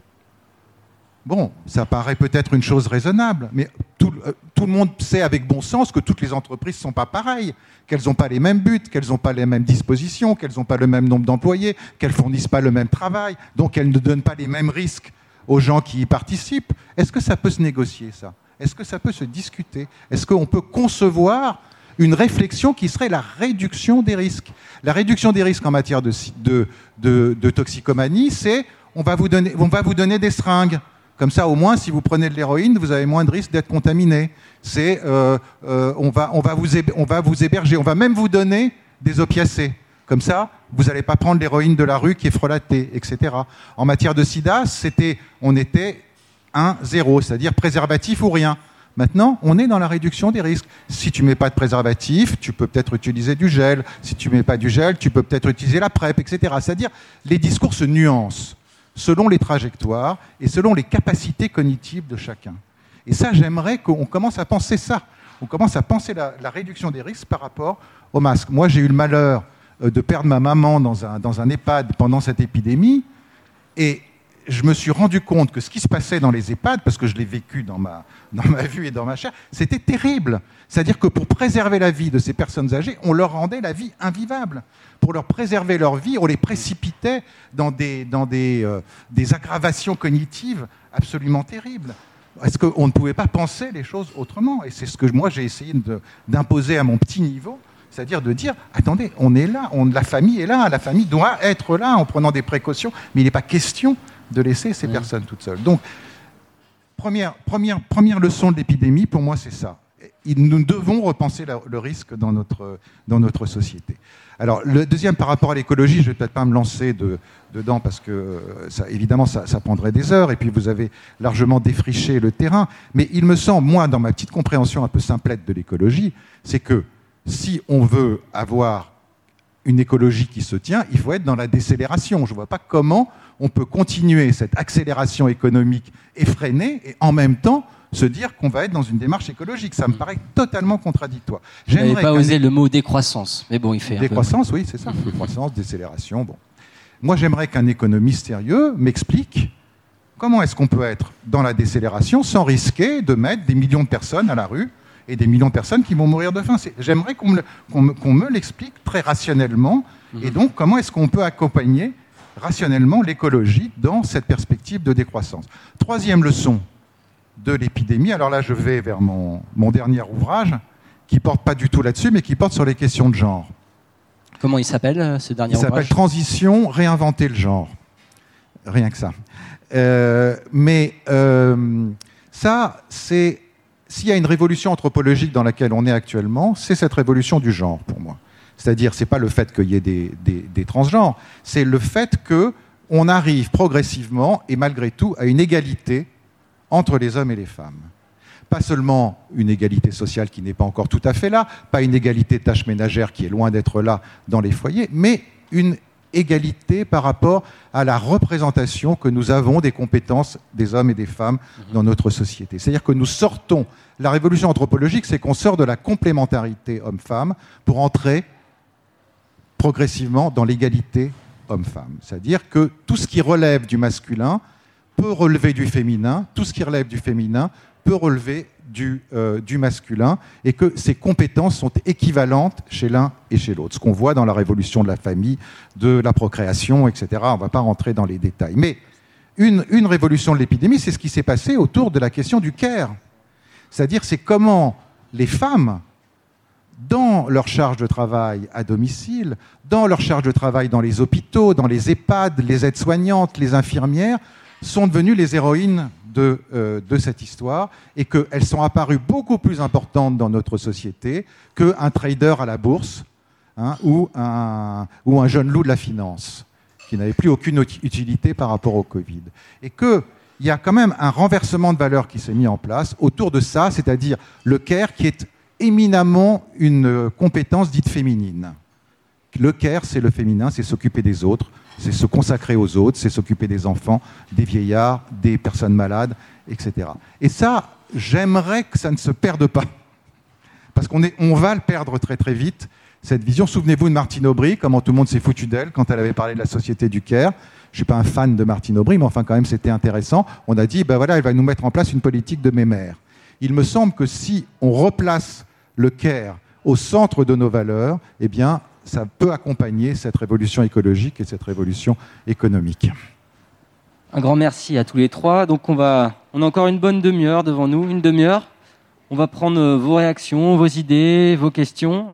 Bon, ça paraît peut-être une chose raisonnable, mais tout, euh, tout, le monde sait avec bon sens que toutes les entreprises ne sont pas pareilles, qu'elles n'ont pas les mêmes buts, qu'elles n'ont pas les mêmes dispositions, qu'elles n'ont pas le même nombre d'employés, qu'elles fournissent pas le même travail, donc elles ne donnent pas les mêmes risques aux gens qui y participent. Est-ce que ça peut se négocier, ça? Est-ce que ça peut se discuter? Est-ce qu'on peut concevoir une réflexion qui serait la réduction des risques? La réduction des risques en matière de, toxicomanie, c'est on, on va vous donner des seringues comme ça, au moins, si vous prenez de l'héroïne, vous avez moins de risque d'être contaminé. C'est, euh, euh, on, va, vous héberger, on va même vous donner des opiacés. Comme ça, vous n'allez pas prendre l'héroïne de la rue qui est frelatée, etc. En matière de sida, c'était, on était 1-0, c'est-à-dire préservatif ou rien. Maintenant, on est dans la réduction des risques. Si tu mets pas de préservatif, tu peux peut-être utiliser du gel. Si tu mets pas du gel, tu peux peut-être utiliser la PrEP, etc. C'est-à-dire, les discours se nuancent selon les trajectoires et selon les capacités cognitives de chacun. Et ça, j'aimerais qu'on commence à penser ça. On commence à penser la, réduction des risques par rapport au masque. Moi, j'ai eu le malheur euh, de perdre ma maman dans un, dans un EHPAD pendant cette épidémie. Et je me suis rendu compte que ce qui se passait dans les EHPAD, parce que je l'ai vécu dans ma, dans ma vue et dans ma chair, c'était terrible. C'est-à-dire que pour préserver la vie de ces personnes âgées, on leur rendait la vie invivable. Pour leur préserver leur vie, on les précipitait dans des, dans des, euh, des aggravations cognitives absolument terribles. Est-ce qu'on ne pouvait pas penser les choses autrement? Et c'est ce que moi j'ai essayé d'imposer à mon petit niveau, c'est-à-dire de dire, attendez, on est là, la famille est là, la famille doit être là en prenant des précautions, mais il n'est pas question de laisser ces personnes toutes seules. Donc, première, première, première leçon de l'épidémie, pour moi, c'est ça. Nous devons repenser le risque dans notre, dans notre société. Alors, le deuxième, par rapport à l'écologie, je ne vais peut-être pas me lancer dedans parce que, euh, ça, évidemment, ça, prendrait des heures et puis vous avez largement défriché le terrain. Mais il me semble, moi, dans ma petite compréhension un peu simplette de l'écologie, c'est que si on veut avoir une écologie qui se tient, il faut être dans la décélération. Je ne vois pas comment on peut continuer cette accélération économique effrénée et en même temps se dire qu'on va être dans une démarche écologique. Ça me paraît totalement contradictoire. Je n'avais pas osé le mot décroissance, mais bon, il fait. Décroissance, oui, c'est ça. Décroissance, décélération. Bon. Moi, j'aimerais qu'un économiste sérieux m'explique comment est-ce qu'on peut être dans la décélération sans risquer de mettre des millions de personnes à la rue et des millions de personnes qui vont mourir de faim. J'aimerais qu'on me, l'explique très rationnellement. Mhm. Et donc, comment est-ce qu'on peut accompagner rationnellement l'écologie dans cette perspective de décroissance? Troisième leçon, de l'épidémie. Alors là, je vais vers mon, dernier ouvrage, qui porte pas du tout là-dessus, mais qui porte sur les questions de genre. Comment il s'appelle, euh, ce dernier ouvrage Il s'appelle Transition, réinventer le genre. Rien que ça. Euh, mais euh, ça, c'est... S'il y a une révolution anthropologique dans laquelle on est actuellement, c'est cette révolution du genre, pour moi. C'est-à-dire, c'est pas le fait qu'il y ait des, transgenres, c'est le fait que on arrive progressivement et malgré tout à une égalité entre les hommes et les femmes. Pas seulement une égalité sociale qui n'est pas encore tout à fait là, pas une égalité tâches ménagères qui est loin d'être là dans les foyers, mais une égalité par rapport à la représentation que nous avons des compétences des hommes et des femmes mhm. dans notre société. C'est-à-dire que nous sortons, la révolution anthropologique, c'est qu'on sort de la complémentarité homme-femme pour entrer progressivement dans l'égalité homme-femme. C'est-à-dire que tout ce qui relève du masculin peut relever du féminin, tout ce qui relève du féminin peut relever du, euh, du masculin, et que ces compétences sont équivalentes chez l'un et chez l'autre. Ce qu'on voit dans la révolution de la famille, de la procréation, etc. On ne va pas rentrer dans les détails. Mais une, une révolution de l'épidémie, c'est ce qui s'est passé autour de la question du care. C'est-à-dire, c'est comment les femmes, dans leur charge de travail à domicile, dans leur charge de travail dans les hôpitaux, dans les EHPAD, les aides-soignantes, les infirmières, sont devenues les héroïnes de, euh, de cette histoire et qu'elles sont apparues beaucoup plus importantes dans notre société qu'un trader à la bourse hein, ou, un, ou un jeune loup de la finance qui n'avait plus aucune utilité par rapport au Covid. Et qu'il y a quand même un renversement de valeur qui s'est mis en place autour de ça, c'est-à-dire le care qui est éminemment une compétence dite féminine. Le care, c'est le féminin, c'est s'occuper des autres, c'est se consacrer aux autres, c'est s'occuper des enfants, des vieillards, des personnes malades, etc. Et ça, j'aimerais que ça ne se perde pas. Parce qu'on on va le perdre très très vite, cette vision. Souvenez-vous de Martine Aubry, comment tout le monde s'est foutu d'elle quand elle avait parlé de la société du Caire. Je ne suis pas un fan de Martine Aubry, mais enfin quand même c'était intéressant. On a dit, ben voilà, elle va nous mettre en place une politique de mémère. Il me semble que si on replace le Caire au centre de nos valeurs, eh bien, ça peut accompagner cette révolution écologique et cette révolution économique. Un grand merci à tous les trois. Donc on va, on a encore une bonne demi-heure devant nous, une demi-heure. On va prendre vos réactions, vos idées, vos questions.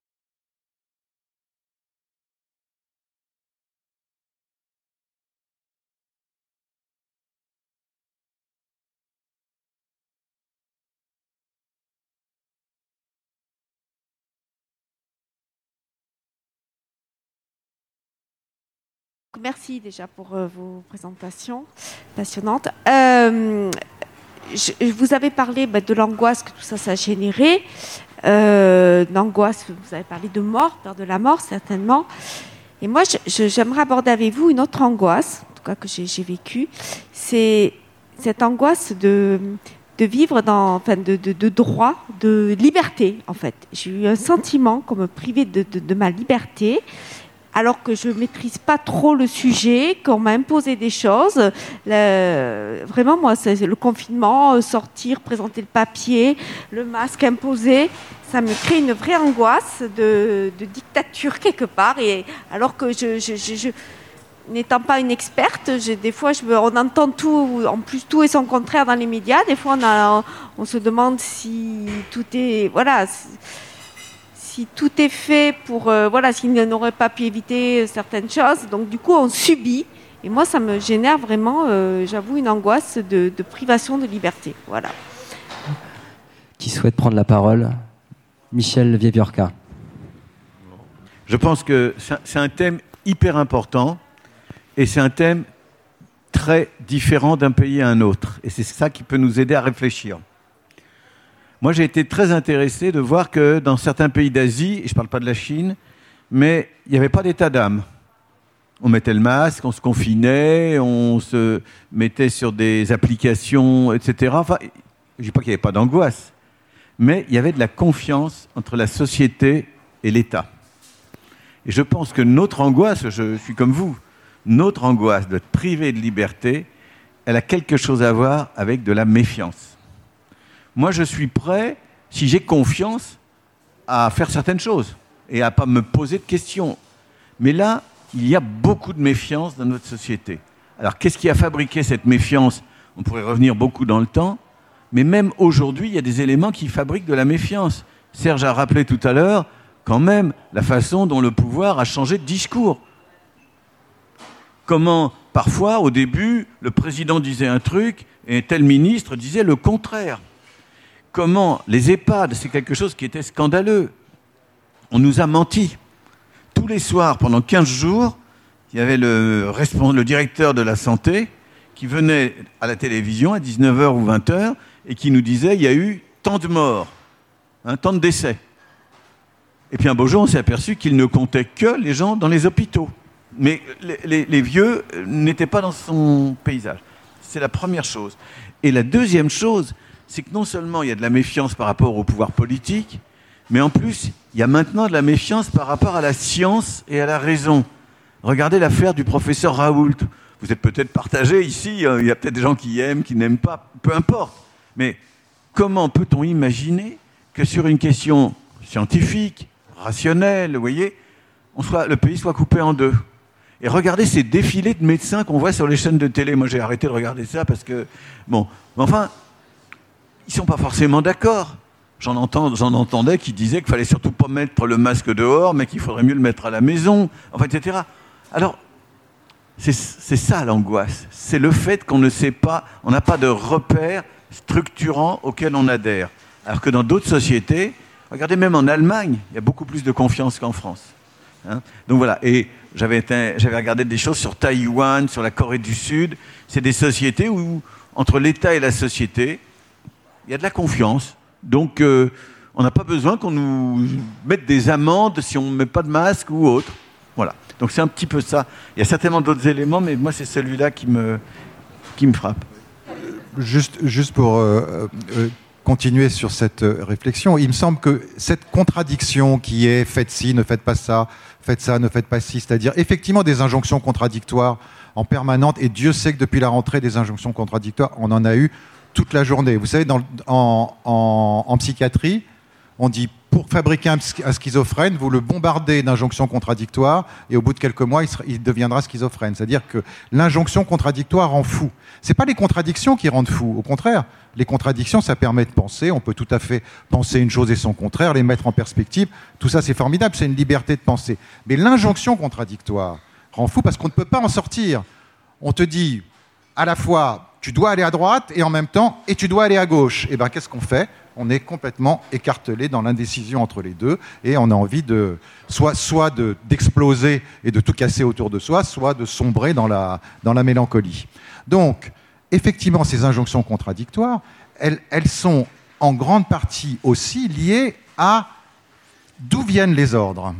Merci déjà pour euh, vos présentations passionnantes. Euh, vous avez parlé bah, de l'angoisse que tout ça, a généré. Euh, vous avez parlé de mort, de la mort, certainement. Et moi, j'aimerais aborder avec vous une autre angoisse, en tout cas que j'ai vécue. C'est cette angoisse de, de vivre dans, enfin, de, de, droit, de liberté, en fait. J'ai eu un sentiment comme me priver de, de ma liberté alors que je maîtrise pas trop le sujet, qu'on m'a imposé des choses. vraiment, moi, c'est le confinement, euh, sortir, présenter le papier, le masque imposé, ça me crée une vraie angoisse de, dictature quelque part. Et alors que je, n'étant pas une experte, des fois, je on entend tout, en plus tout et son contraire dans les médias. Des fois, on, on se demande si tout est, voilà, si, tout est fait pour, euh, voilà, s'il n'aurait pas pu éviter certaines choses. Donc, du coup, on subit. Et moi, ça me génère vraiment, euh, j'avoue, une angoisse de, de, privation de liberté. Voilà. Qui souhaite prendre la parole Michel Vieviorca. Je pense que c'est un thème hyper important et c'est un thème très différent d'un pays à un autre. Et c'est ça qui peut nous aider à réfléchir. Moi, j'ai été très intéressé de voir que dans certains pays d'Asie, et je ne parle pas de la Chine, mais il n'y avait pas d'état d'âme. On mettait le masque, on se confinait, on se mettait sur des applications, etc. Enfin, je ne dis pas qu'il n'y avait pas d'angoisse, mais il y avait de la confiance entre la société et l'État. Et je pense que notre angoisse, je suis comme vous, notre angoisse d'être privé de liberté, elle a quelque chose à voir avec de la méfiance. Moi, je suis prêt, si j'ai confiance, à faire certaines choses et à pas me poser de questions. Mais là, il y a beaucoup de méfiance dans notre société. Alors, qu'est-ce qui a fabriqué cette méfiance? On pourrait revenir beaucoup dans le temps, mais même aujourd'hui, il y a des éléments qui fabriquent de la méfiance. Serge a rappelé tout à l'heure, quand même, la façon dont le pouvoir a changé de discours. Comment, parfois, au début, le président disait un truc et tel ministre disait le contraire. Comment les EHPAD, c'est quelque chose qui était scandaleux. On nous a menti. Tous les soirs, pendant 15 jours, il y avait le, directeur de la santé qui venait à la télévision à 19h ou 20h et qui nous disait il y a eu tant de morts, hein, tant de décès. Et puis un beau jour, on s'est aperçu qu'il ne comptait que les gens dans les hôpitaux mais les, vieux n'étaient pas dans son paysage. C'est la première chose. Et la deuxième chose, c'est que non seulement il y a de la méfiance par rapport au pouvoir politique, mais en plus, il y a maintenant de la méfiance par rapport à la science et à la raison. Regardez l'affaire du professeur Raoult. Vous êtes peut-être partagé ici, hein, il y a peut-être des gens qui aiment, qui n'aiment pas, peu importe. Mais comment peut-on imaginer que sur une question scientifique, rationnelle, vous voyez, le pays soit coupé en deux? Et regardez ces défilés de médecins qu'on voit sur les chaînes de télé. Moi, j'ai arrêté de regarder ça parce que, bon, enfin, ils sont pas forcément d'accord. J'en, entendais qui disaient qu'il fallait surtout pas mettre le masque dehors, mais qu'il faudrait mieux le mettre à la maison, enfin, etc. Alors, c'est, c'est ça l'angoisse. C'est le fait qu'on ne sait pas, on n'a pas de repères structurants auxquels on adhère. Alors que dans d'autres sociétés, regardez même en Allemagne, il y a beaucoup plus de confiance qu'en France. Hein. Donc voilà. Et j'avais, regardé des choses sur Taïwan, sur la Corée du Sud. C'est des sociétés où, entre l'État et la société, il y a de la confiance. Donc, euh, on n'a pas besoin qu'on nous mette des amendes si on ne met pas de masque ou autre. Voilà. Donc, c'est un petit peu ça. Il y a certainement d'autres éléments, mais moi, c'est celui-là qui me, qui me frappe. Juste, juste pour euh, euh, continuer sur cette réflexion, il me semble que cette contradiction qui est faites ci, ne faites pas ça, faites ça, ne faites pas ci, c'est-à-dire effectivement des injonctions contradictoires en permanente, et Dieu sait que depuis la rentrée des injonctions contradictoires, on en a eu toute la journée. Vous savez, en, psychiatrie, on dit pour fabriquer un, schizophrène, vous le bombardez d'injonctions contradictoires et au bout de quelques mois, il, deviendra schizophrène. C'est-à-dire que l'injonction contradictoire rend fou. Ce pas les contradictions qui rendent fou. Au contraire, les contradictions, ça permet de penser. On peut tout à fait penser une chose et son contraire, les mettre en perspective. Tout ça, c'est formidable. C'est une liberté de penser. Mais l'injonction contradictoire rend fou parce qu'on ne peut pas en sortir. On te dit à la fois tu dois aller à droite et en même temps et tu dois aller à gauche. Et eh bien qu'est-ce qu'on fait? On est complètement écartelé dans l'indécision entre les deux et on a envie de soit, soit d'exploser et de tout casser autour de soi, soit de sombrer dans la, dans la mélancolie. Donc, effectivement, ces injonctions contradictoires, elles, elles sont en grande partie aussi liées à d'où viennent les ordres.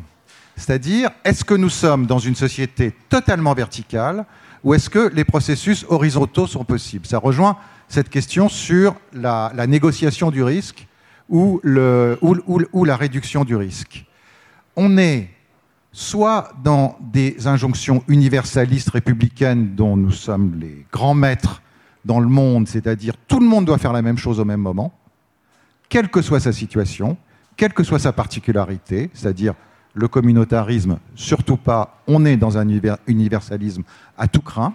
C'est-à-dire, est-ce que nous sommes dans une société totalement verticale ou est-ce que les processus horizontaux sont possibles? Ça rejoint cette question sur la, négociation du risque ou, la réduction du risque. On est soit dans des injonctions universalistes républicaines dont nous sommes les grands maîtres dans le monde, c'est-à-dire tout le monde doit faire la même chose au même moment, quelle que soit sa situation, quelle que soit sa particularité, c'est-à-dire le communautarisme, surtout pas, on est dans un universalisme à tout craint,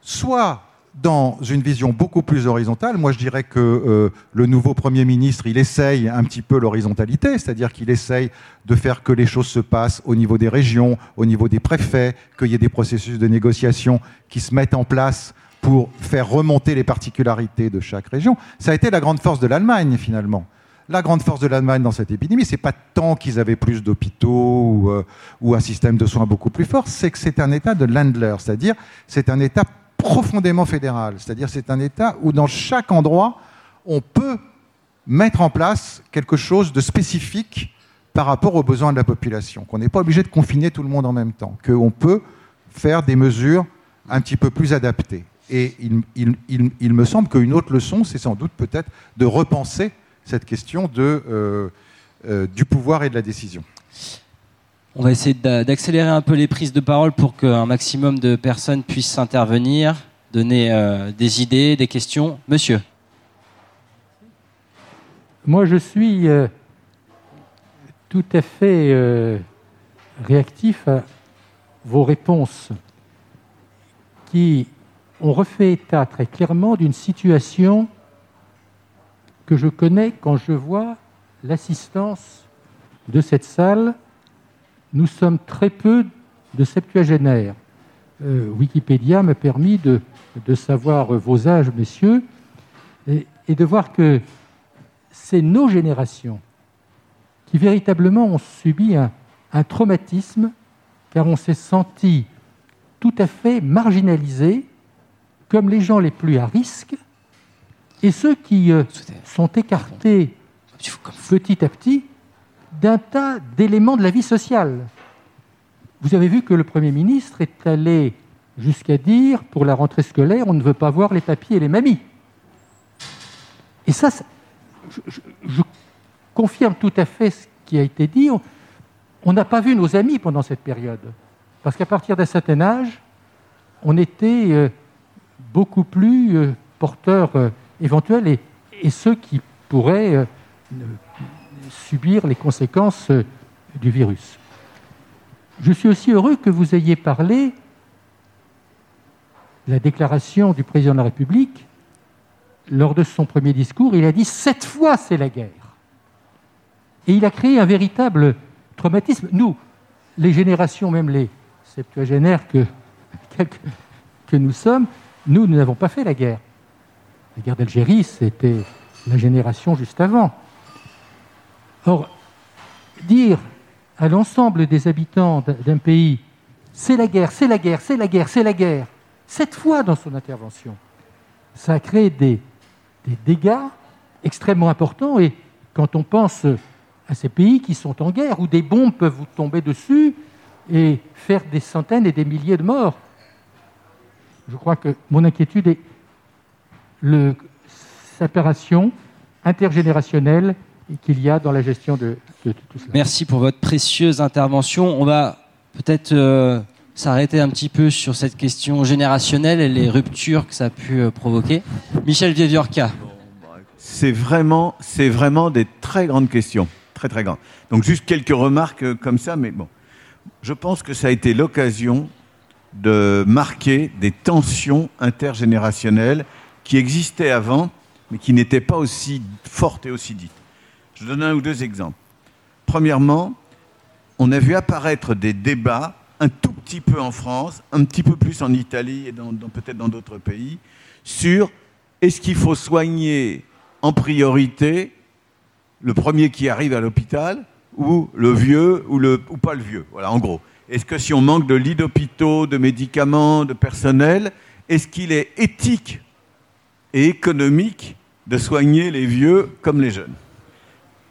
soit dans une vision beaucoup plus horizontale. Moi, je dirais que euh, le nouveau Premier ministre, il essaye un petit peu l'horizontalité, c'est-à-dire qu'il essaye de faire que les choses se passent au niveau des régions, au niveau des préfets, qu'il y ait des processus de négociation qui se mettent en place pour faire remonter les particularités de chaque région. Ça a été la grande force de l'Allemagne, finalement. La grande force de l'Allemagne dans cette épidémie, c'est pas tant qu'ils avaient plus d'hôpitaux ou, euh, un système de soins beaucoup plus fort, c'est que c'est un État de Ländler, c'est-à-dire c'est un État profondément fédéral. C'est-à-dire c'est un État où dans chaque endroit, on peut mettre en place quelque chose de spécifique par rapport aux besoins de la population, qu'on n'est pas obligé de confiner tout le monde en même temps, qu'on peut faire des mesures un petit peu plus adaptées. Et il, me semble qu'une autre leçon, c'est sans doute peut-être de repenser cette question de, euh, euh, du pouvoir et de la décision. On va essayer d'accélérer un peu les prises de parole pour qu'un maximum de personnes puissent intervenir, donner euh, des idées, des questions. Monsieur. Moi, je suis euh, tout à fait euh, réactif à vos réponses qui ont refait état très clairement d'une situation que je connais quand je vois l'assistance de cette salle nous sommes très peu de septuagénaires. Euh, Wikipédia m'a permis de, savoir vos âges, messieurs, et, de voir que c'est nos générations qui véritablement ont subi un, traumatisme, car on s'est senti tout à fait marginalisés, comme les gens les plus à risque, et ceux qui euh, sont écartés petit à petit d'un tas d'éléments de la vie sociale. Vous avez vu que le Premier ministre est allé jusqu'à dire, pour la rentrée scolaire, on ne veut pas voir les papiers et les mamies. Et ça, je, confirme tout à fait ce qui a été dit. On n'a pas vu nos amis pendant cette période. Parce qu'à partir d'un certain âge, on était euh, beaucoup plus euh, euh, éventuels et, ceux qui pourraient subir les conséquences euh, du virus. Je suis aussi heureux que vous ayez parlé de la déclaration du président de la République. Lors de son premier discours, il a dit Cette fois, c'est la guerre. Et il a créé un véritable traumatisme. Nous, les générations, même les septuagénaires que, que nous sommes, nous, nous n'avons pas fait la guerre. La guerre d'Algérie, c'était la génération juste avant. Or, dire à l'ensemble des habitants d'un pays, c'est la guerre, c'est la guerre, c'est la guerre, c'est la guerre, cette fois dans son intervention, ça a créé des, dégâts extrêmement importants. Et quand on pense à ces pays qui sont en guerre, où des bombes peuvent vous tomber dessus et faire des centaines et des milliers de morts, je crois que mon inquiétude est le séparation intergénérationnelle qu'il y a dans la gestion de, tout cela. Merci pour votre précieuse intervention. On va peut-être euh, s'arrêter un petit peu sur cette question générationnelle et les ruptures que ça a pu euh, provoquer. Michel Vieviorca. C'est vraiment, c'est vraiment des très grandes questions, très très grandes. Donc juste quelques remarques euh, comme ça, mais bon, je pense que ça a été l'occasion de marquer des tensions intergénérationnelles qui existaient avant, mais qui n'étaient pas aussi fortes et aussi dites. Je donne un ou deux exemples. Premièrement, on a vu apparaître des débats un tout petit peu en France, un petit peu plus en Italie et peut-être dans d'autres pays, sur est-ce qu'il faut soigner en priorité le premier qui arrive à l'hôpital ou le vieux ou, le, ou pas le vieux. Voilà, en gros. Est-ce que si on manque de lits d'hôpitaux, de médicaments, de personnel, est-ce qu'il est éthique et économique de soigner les vieux comme les jeunes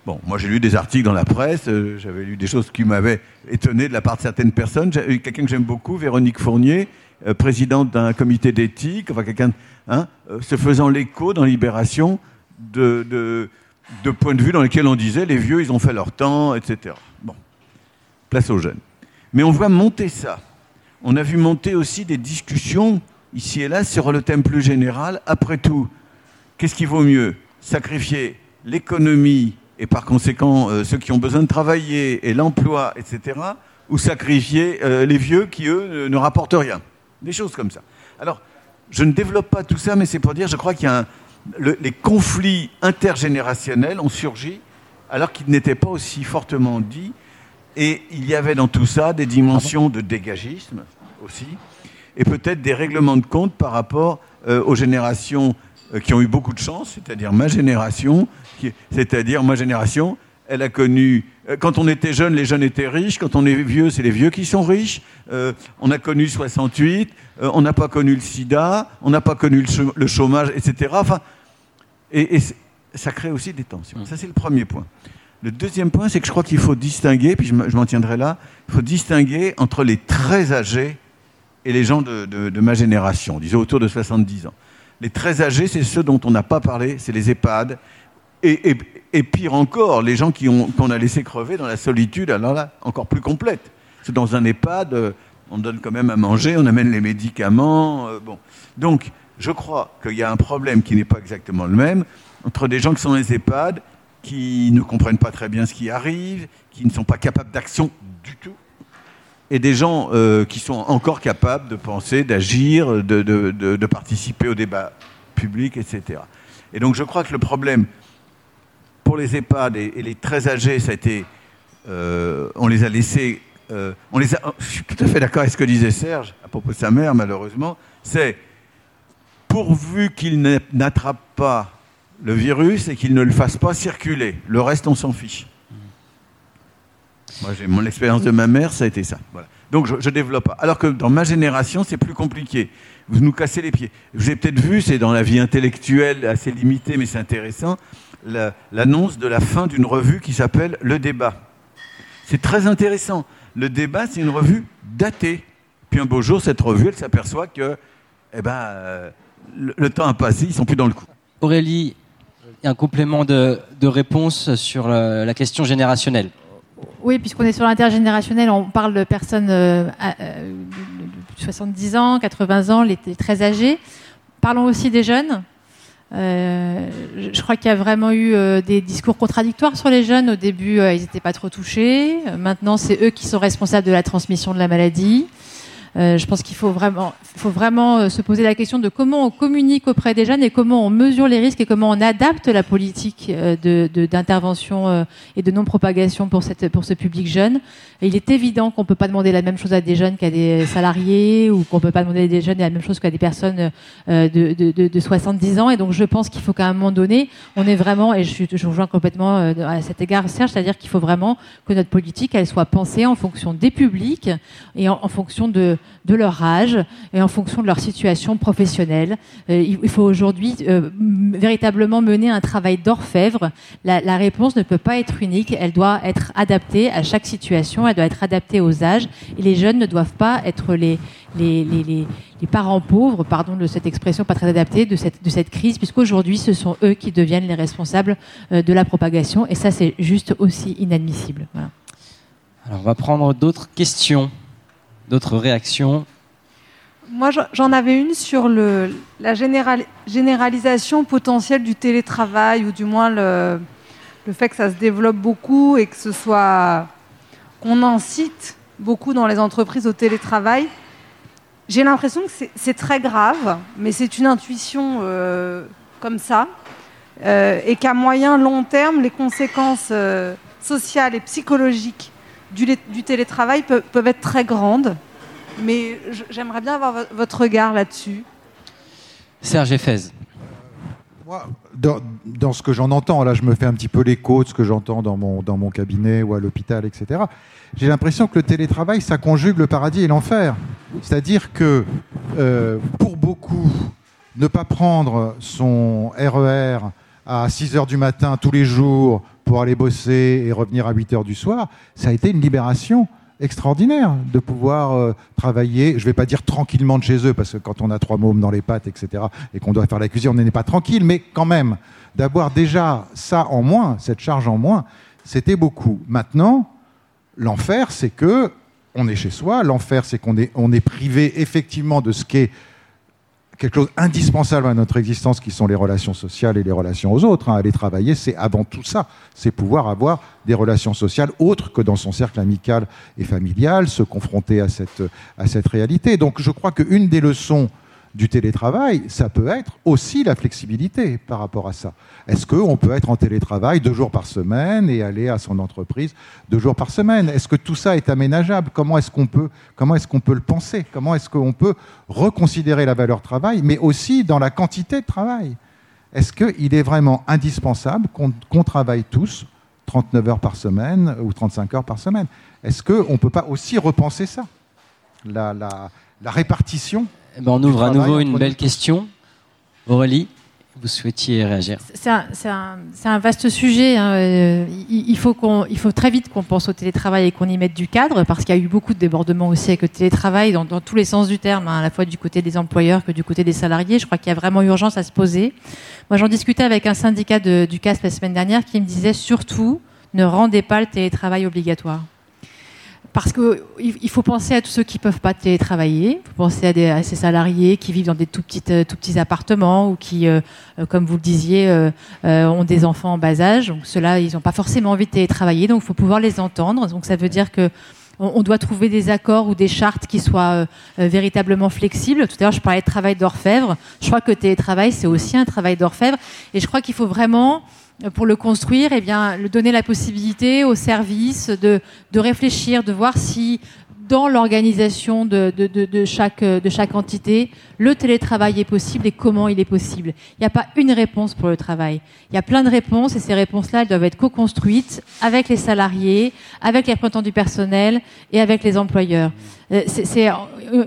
Bon, moi j'ai lu des articles dans la presse, euh, j'avais lu des choses qui m'avaient étonné de la part de certaines personnes. J'ai quelqu'un que j'aime beaucoup, Véronique Fournier, euh, présidente d'un comité d'éthique, enfin quelqu'un hein, euh, se faisant l'écho dans Libération de, de, points de vue dans lesquels on disait les vieux ils ont fait leur temps, etc. Bon, place aux jeunes. Mais on voit monter ça. On a vu monter aussi des discussions ici et là sur le thème plus général. Après tout, qu'est-ce qui vaut mieux? Sacrifier l'économie et par conséquent euh, ceux qui ont besoin de travailler et l'emploi, etc., ou sacrifier euh, les vieux qui, eux, ne rapportent rien? Des choses comme ça. Alors, je ne développe pas tout ça, mais c'est pour dire, je crois qu'il y a un, les conflits intergénérationnels ont surgi alors qu'ils n'étaient pas aussi fortement dits. Et il y avait dans tout ça des dimensions de dégagisme aussi, et peut-être des règlements de compte par rapport euh, aux générations euh, qui ont eu beaucoup de chance, c'est-à-dire ma génération, c'est-à-dire ma génération, elle a connu, euh, quand on était jeune, les jeunes étaient riches, quand on est vieux, c'est les vieux qui sont riches. on a connu 68, on n'a pas connu le sida, on n'a pas connu le chômage, etc. Enfin, et, ça crée aussi des tensions. Ça, c'est le premier point. Le deuxième point, c'est que je crois qu'il faut distinguer, puis je m'en tiendrai là, il faut distinguer entre les très âgés et les gens de, ma génération, disons autour de 70 ans. Les très âgés, c'est ceux dont on n'a pas parlé, c'est les EHPAD. Et, pire encore, les gens qu'on a laissé crever dans la solitude, alors là, encore plus complète. C'est dans un EHPAD, euh, on donne quand même à manger, on amène les médicaments. Euh, bon. Donc, je crois qu'il y a un problème qui n'est pas exactement le même entre des gens qui sont dans les EHPAD, qui ne comprennent pas très bien ce qui arrive, qui ne sont pas capables d'action du tout, et des gens euh, qui sont encore capables de penser, d'agir, de, participer au débat public, etc. Et donc je crois que le problème pour les EHPAD et, les très âgés, ça a été, euh, on les a laissés, euh, on les a, je suis tout à fait d'accord avec ce que disait Serge à propos de sa mère, malheureusement, c'est pourvu qu'il n'attrape pas le virus et qu'il ne le fasse pas circuler. Le reste, on s'en fiche. Moi, j'ai mon expérience de ma mère, ça a été ça. Donc, je, développe. Alors que dans ma génération, c'est plus compliqué. Vous nous cassez les pieds. Vous avez peut-être vu, c'est dans la vie intellectuelle assez limitée, mais c'est intéressant, l'annonce de la fin d'une revue qui s'appelle Le Débat. C'est très intéressant. Le Débat, c'est une revue datée. Puis un beau jour, cette revue, elle s'aperçoit que, eh ben, euh, le, temps a passé, ils sont plus dans le coup. Aurélie, un complément de, réponse sur la, question générationnelle. Oui, puisqu'on est sur l'intergénérationnel, on parle de personnes euh, euh, de 70 ans, 80 ans, les, très âgés. Parlons aussi des jeunes. Euh, je crois qu'il y a vraiment eu des discours contradictoires sur les jeunes. Au début, ils n'étaient pas trop touchés. Maintenant, c'est eux qui sont responsables de la transmission de la maladie. Euh, je pense qu'il faut vraiment, faut vraiment euh, se poser la question de comment on communique auprès des jeunes et comment on mesure les risques et comment on adapte la politique euh, d'intervention et de non-propagation pour, pour ce public jeune. il est évident qu'on ne peut pas demander la même chose à des jeunes qu'à des salariés ou qu'on ne peut pas demander à des jeunes la même chose qu'à des personnes de, de, de, 70 ans. Et donc je pense qu'il faut qu'à un moment donné, on est vraiment, et je rejoins complètement à cet égard Serge, c'est-à-dire qu'il faut vraiment que notre politique, elle soit pensée en fonction des publics et en fonction de de leur âge et en fonction de leur situation professionnelle. Euh, il faut aujourd'hui euh, véritablement mener un travail d'orfèvre. La, réponse ne peut pas être unique, elle doit être adaptée à chaque situation, elle doit être adaptée aux âges. Et les jeunes ne doivent pas être les, parents pauvres, pardon de cette expression pas très adaptée, de cette, de cette crise, puisqu'aujourd'hui, ce sont eux qui deviennent les responsables euh, de la propagation. Et ça, c'est juste aussi inadmissible. Alors, on va prendre d'autres questions. D'autres réactions? Moi, j'en avais une sur la généralisation potentielle du télétravail, ou du moins le, le, fait que ça se développe beaucoup et que ce soit qu'on incite beaucoup dans les entreprises au télétravail. J'ai l'impression que c'est très grave, mais c'est une intuition euh, comme ça, euh, et qu'à moyen long terme, les conséquences euh, sociales et psychologiques du, télétravail peuvent, être très grandes. Mais j'aimerais bien avoir votre regard là-dessus. Serge Effez. Moi, dans, ce que j'en entends, là je me fais un petit peu l'écho de ce que j'entends dans mon, dans mon cabinet ou à l'hôpital, etc. J'ai l'impression que le télétravail, ça conjugue le paradis et l'enfer. C'est-à-dire que euh, pour beaucoup, ne pas prendre son RER e à 6 h du matin tous les jours pour aller bosser et revenir à 8 h du soir, ça a été une libération extraordinaire de pouvoir euh, travailler, je ne vais pas dire tranquillement de chez eux, parce que quand on a trois mômes dans les pattes, etc., et qu'on doit faire la cuisine, on n'est pas tranquille, mais quand même, d'avoir déjà ça en moins, cette charge en moins, c'était beaucoup. Maintenant, l'enfer, c'est que on est chez soi, l'enfer, c'est qu'on est, on est privé effectivement de ce qu'est quelque chose indispensable à notre existence, qui sont les relations sociales et les relations aux autres. Hein. Aller travailler, c'est avant tout ça. C'est pouvoir avoir des relations sociales autres que dans son cercle amical et familial, se confronter à cette, à cette réalité. Donc je crois qu'une des leçons du télétravail, ça peut être aussi la flexibilité par rapport à ça. Est-ce qu'on peut être en télétravail deux jours par semaine et aller à son entreprise deux jours par semaine? Est-ce que tout ça est aménageable? Comment est-ce qu'on peut, le penser? Comment est-ce qu'on peut reconsidérer la valeur travail, mais aussi dans la quantité de travail? Est-ce qu'il est vraiment indispensable qu'on travaille tous 39 heures par semaine ou 35 heures par semaine? Est-ce qu'on ne peut pas aussi repenser ça? La répartition eh ben, on ouvre à nouveau une belle question. Aurélie, vous souhaitiez réagir C'est un, vaste sujet. Hein. Euh, il, faut il, faut très vite qu'on pense au télétravail et qu'on y mette du cadre, parce qu'il y a eu beaucoup de débordements aussi avec le télétravail, dans, tous les sens du terme, hein, à la fois du côté des employeurs que du côté des salariés. Je crois qu'il y a vraiment urgence à se poser. Moi, j'en discutais avec un syndicat du CASP la semaine dernière qui me disait surtout ne rendez pas le télétravail obligatoire parce qu'il faut penser à tous ceux qui ne peuvent pas télétravailler. Il faut penser à, ces salariés qui vivent dans des tout petits, euh, petits appartements ou qui, euh, euh, comme vous le disiez, ont des enfants en bas âge. Donc ceux-là, ils n'ont pas forcément envie de télétravailler. Donc il faut pouvoir les entendre. Donc ça veut dire que on, doit trouver des accords ou des chartes qui soient véritablement flexibles. Tout à l'heure, je parlais de travail d'orfèvre. Je crois que télétravail, c'est aussi un travail d'orfèvre. Et je crois qu'il faut vraiment pour le construire, eh bien, le donner la possibilité aux services de, de réfléchir, de voir si dans l'organisation de, de, de, chaque, de chaque entité, le télétravail est possible et comment il est possible. Il n'y a pas une réponse pour le travail. Il y a plein de réponses et ces réponses-là, elles doivent être co-construites avec les salariés, avec les représentants du personnel et avec les employeurs. Euh, c'est,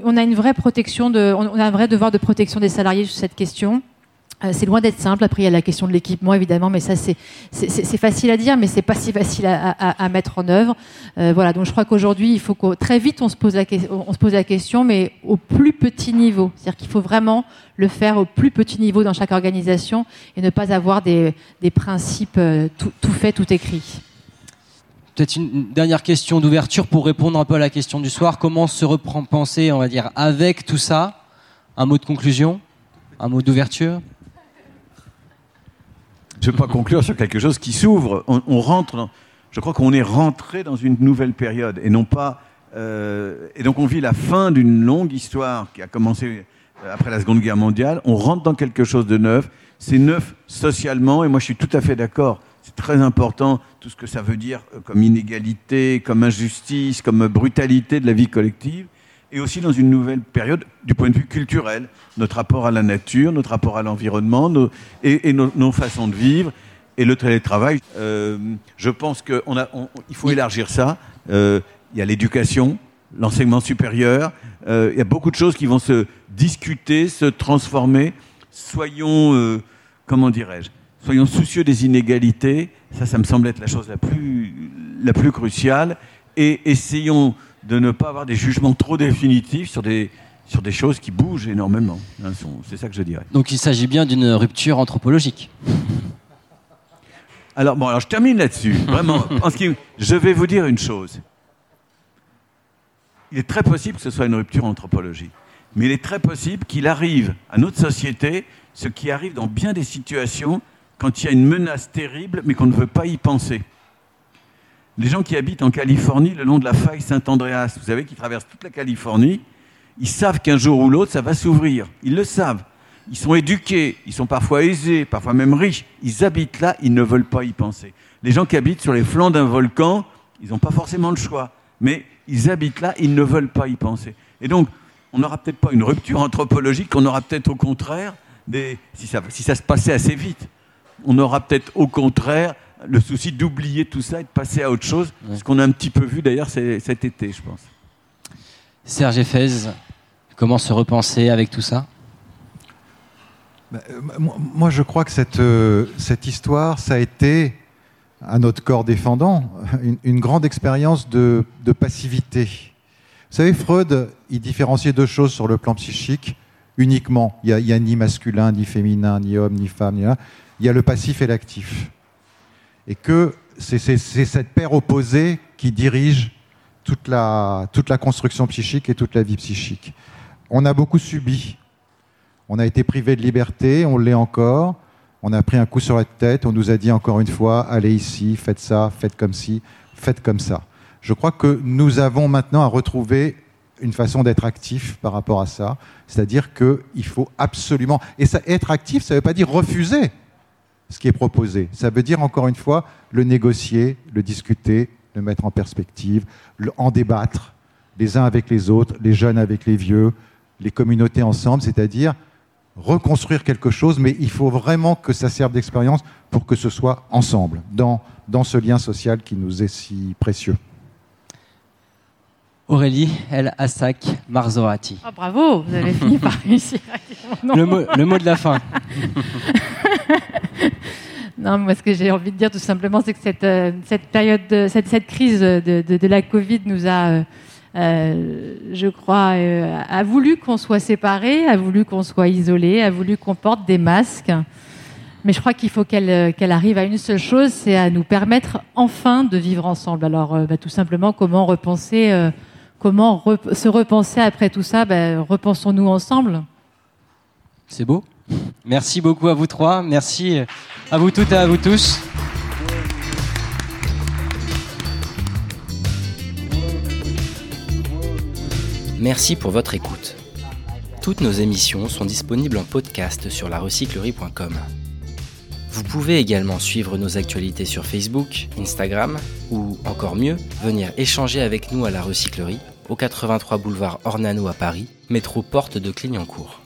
on a une vraie protection de, on a un vrai devoir de protection des salariés sur cette question. Euh, c'est loin d'être simple. Après, il y a la question de l'équipement, évidemment, mais ça, c'est facile à dire, mais c'est pas si facile à, mettre en œuvre. Euh, voilà. Donc, je crois qu'aujourd'hui, il faut que très vite on se pose la, question, mais au plus petit niveau. C'est-à-dire qu'il faut vraiment le faire au plus petit niveau dans chaque organisation et ne pas avoir des, principes euh, tout, tout fait, tout écrit. Peut-être une dernière question d'ouverture pour répondre un peu à la question du soir. Comment se reprend penser, on va dire, avec tout ça? Un mot de conclusion? Un mot d'ouverture? Je ne veux pas conclure sur quelque chose qui s'ouvre. On, rentre, je crois qu'on est rentré dans une nouvelle période et non pas. Euh, et donc on vit la fin d'une longue histoire qui a commencé euh, après la Seconde Guerre mondiale. On rentre dans quelque chose de neuf. C'est neuf socialement et moi je suis tout à fait d'accord. C'est très important tout ce que ça veut dire euh, comme inégalité, comme injustice, comme brutalité de la vie collective et aussi dans une nouvelle période du point de vue culturel, notre rapport à la nature, notre rapport à l'environnement et, nos, façons de vivre. Et le télétravail, euh, je pense qu'il faut élargir ça. Euh, il y a l'éducation, l'enseignement supérieur, euh, il y a beaucoup de choses qui vont se discuter, se transformer. Soyons, comment dirais-je, soyons soucieux des inégalités. Ça, ça me semble être la chose la plus, la plus cruciale. Et essayons de ne pas avoir des jugements trop définitifs sur des, sur des choses qui bougent énormément. Hein, c'est ça que je dirais. Donc il s'agit bien d'une rupture anthropologique. Alors bon, alors je termine là-dessus. Vraiment, en ce qui, je vais vous dire une chose. Il est très possible que ce soit une rupture anthropologique, mais il est très possible qu'il arrive à notre société ce qui arrive dans bien des situations quand il y a une menace terrible, mais qu'on ne veut pas y penser. Les gens qui habitent en Californie le long de la faille Saint-Andréas, vous savez, qui traversent toute la Californie, ils savent qu'un jour ou l'autre, ça va s'ouvrir. Ils le savent. Ils sont éduqués, ils sont parfois aisés, parfois même riches. Ils habitent là, ils ne veulent pas y penser. Les gens qui habitent sur les flancs d'un volcan, ils n'ont pas forcément le choix. Mais ils habitent là, ils ne veulent pas y penser. Et donc, on n'aura peut-être pas une rupture anthropologique, on aura peut-être au contraire, des, si, ça, si ça se passait assez vite, on aura peut-être au contraire le souci d'oublier tout ça et de passer à autre chose, ce qu'on a un petit peu vu d'ailleurs cet été, je pense. Serge Effez, comment se repenser avec tout ça? Bah, euh, Moi, je crois que cette, euh, cette histoire, ça a été, à notre corps défendant, une, grande expérience de, passivité. Vous savez, Freud, il différenciait deux choses sur le plan psychique uniquement. Il n'y a, ni masculin, ni féminin, ni homme, ni femme. Ni il y a le passif et l'actif et que c'est cette paire opposée qui dirige toute la, toute la construction psychique et toute la vie psychique. On a beaucoup subi. On a été privé de liberté, on l'est encore. On a pris un coup sur la tête, on nous a dit encore une fois, allez ici, faites ça, faites comme ci, faites comme ça. Je crois que nous avons maintenant à retrouver une façon d'être actif par rapport à ça. C'est-à-dire qu'il faut absolument... Et être actif, ça ne veut pas dire refuser ce qui est proposé. Ça veut dire, encore une fois, le négocier, le discuter, le mettre en perspective, en débattre, les uns avec les autres, les jeunes avec les vieux, les communautés ensemble, c'est-à-dire reconstruire quelque chose, mais il faut vraiment que ça serve d'expérience pour que ce soit ensemble, dans, dans ce lien social qui nous est si précieux. Aurélie El Assak Marzorati. Ah, bravo, vous avez fini par réussir le mot, le mot de la fin. non, moi, ce que j'ai envie de dire tout simplement, c'est que cette, euh, cette période, cette, cette, crise de, de, de, la Covid nous a, euh, euh je crois, euh, a voulu qu'on soit séparés, a voulu qu'on soit isolés, a voulu qu'on porte des masques. Mais je crois qu'il faut qu'elle qu'elle arrive à une seule chose, c'est à nous permettre enfin de vivre ensemble. Alors, bah, tout simplement, comment repenser comment se repenser après tout ça ben, Repensons-nous ensemble. C'est beau. Merci beaucoup à vous trois. Merci à vous toutes et à vous tous. Merci pour votre écoute. Toutes nos émissions sont disponibles en podcast sur larecyclerie.com. Vous pouvez également suivre nos actualités sur Facebook, Instagram ou encore mieux, venir échanger avec nous à la recyclerie au 83 boulevard Ornano à Paris, métro porte de Clignancourt.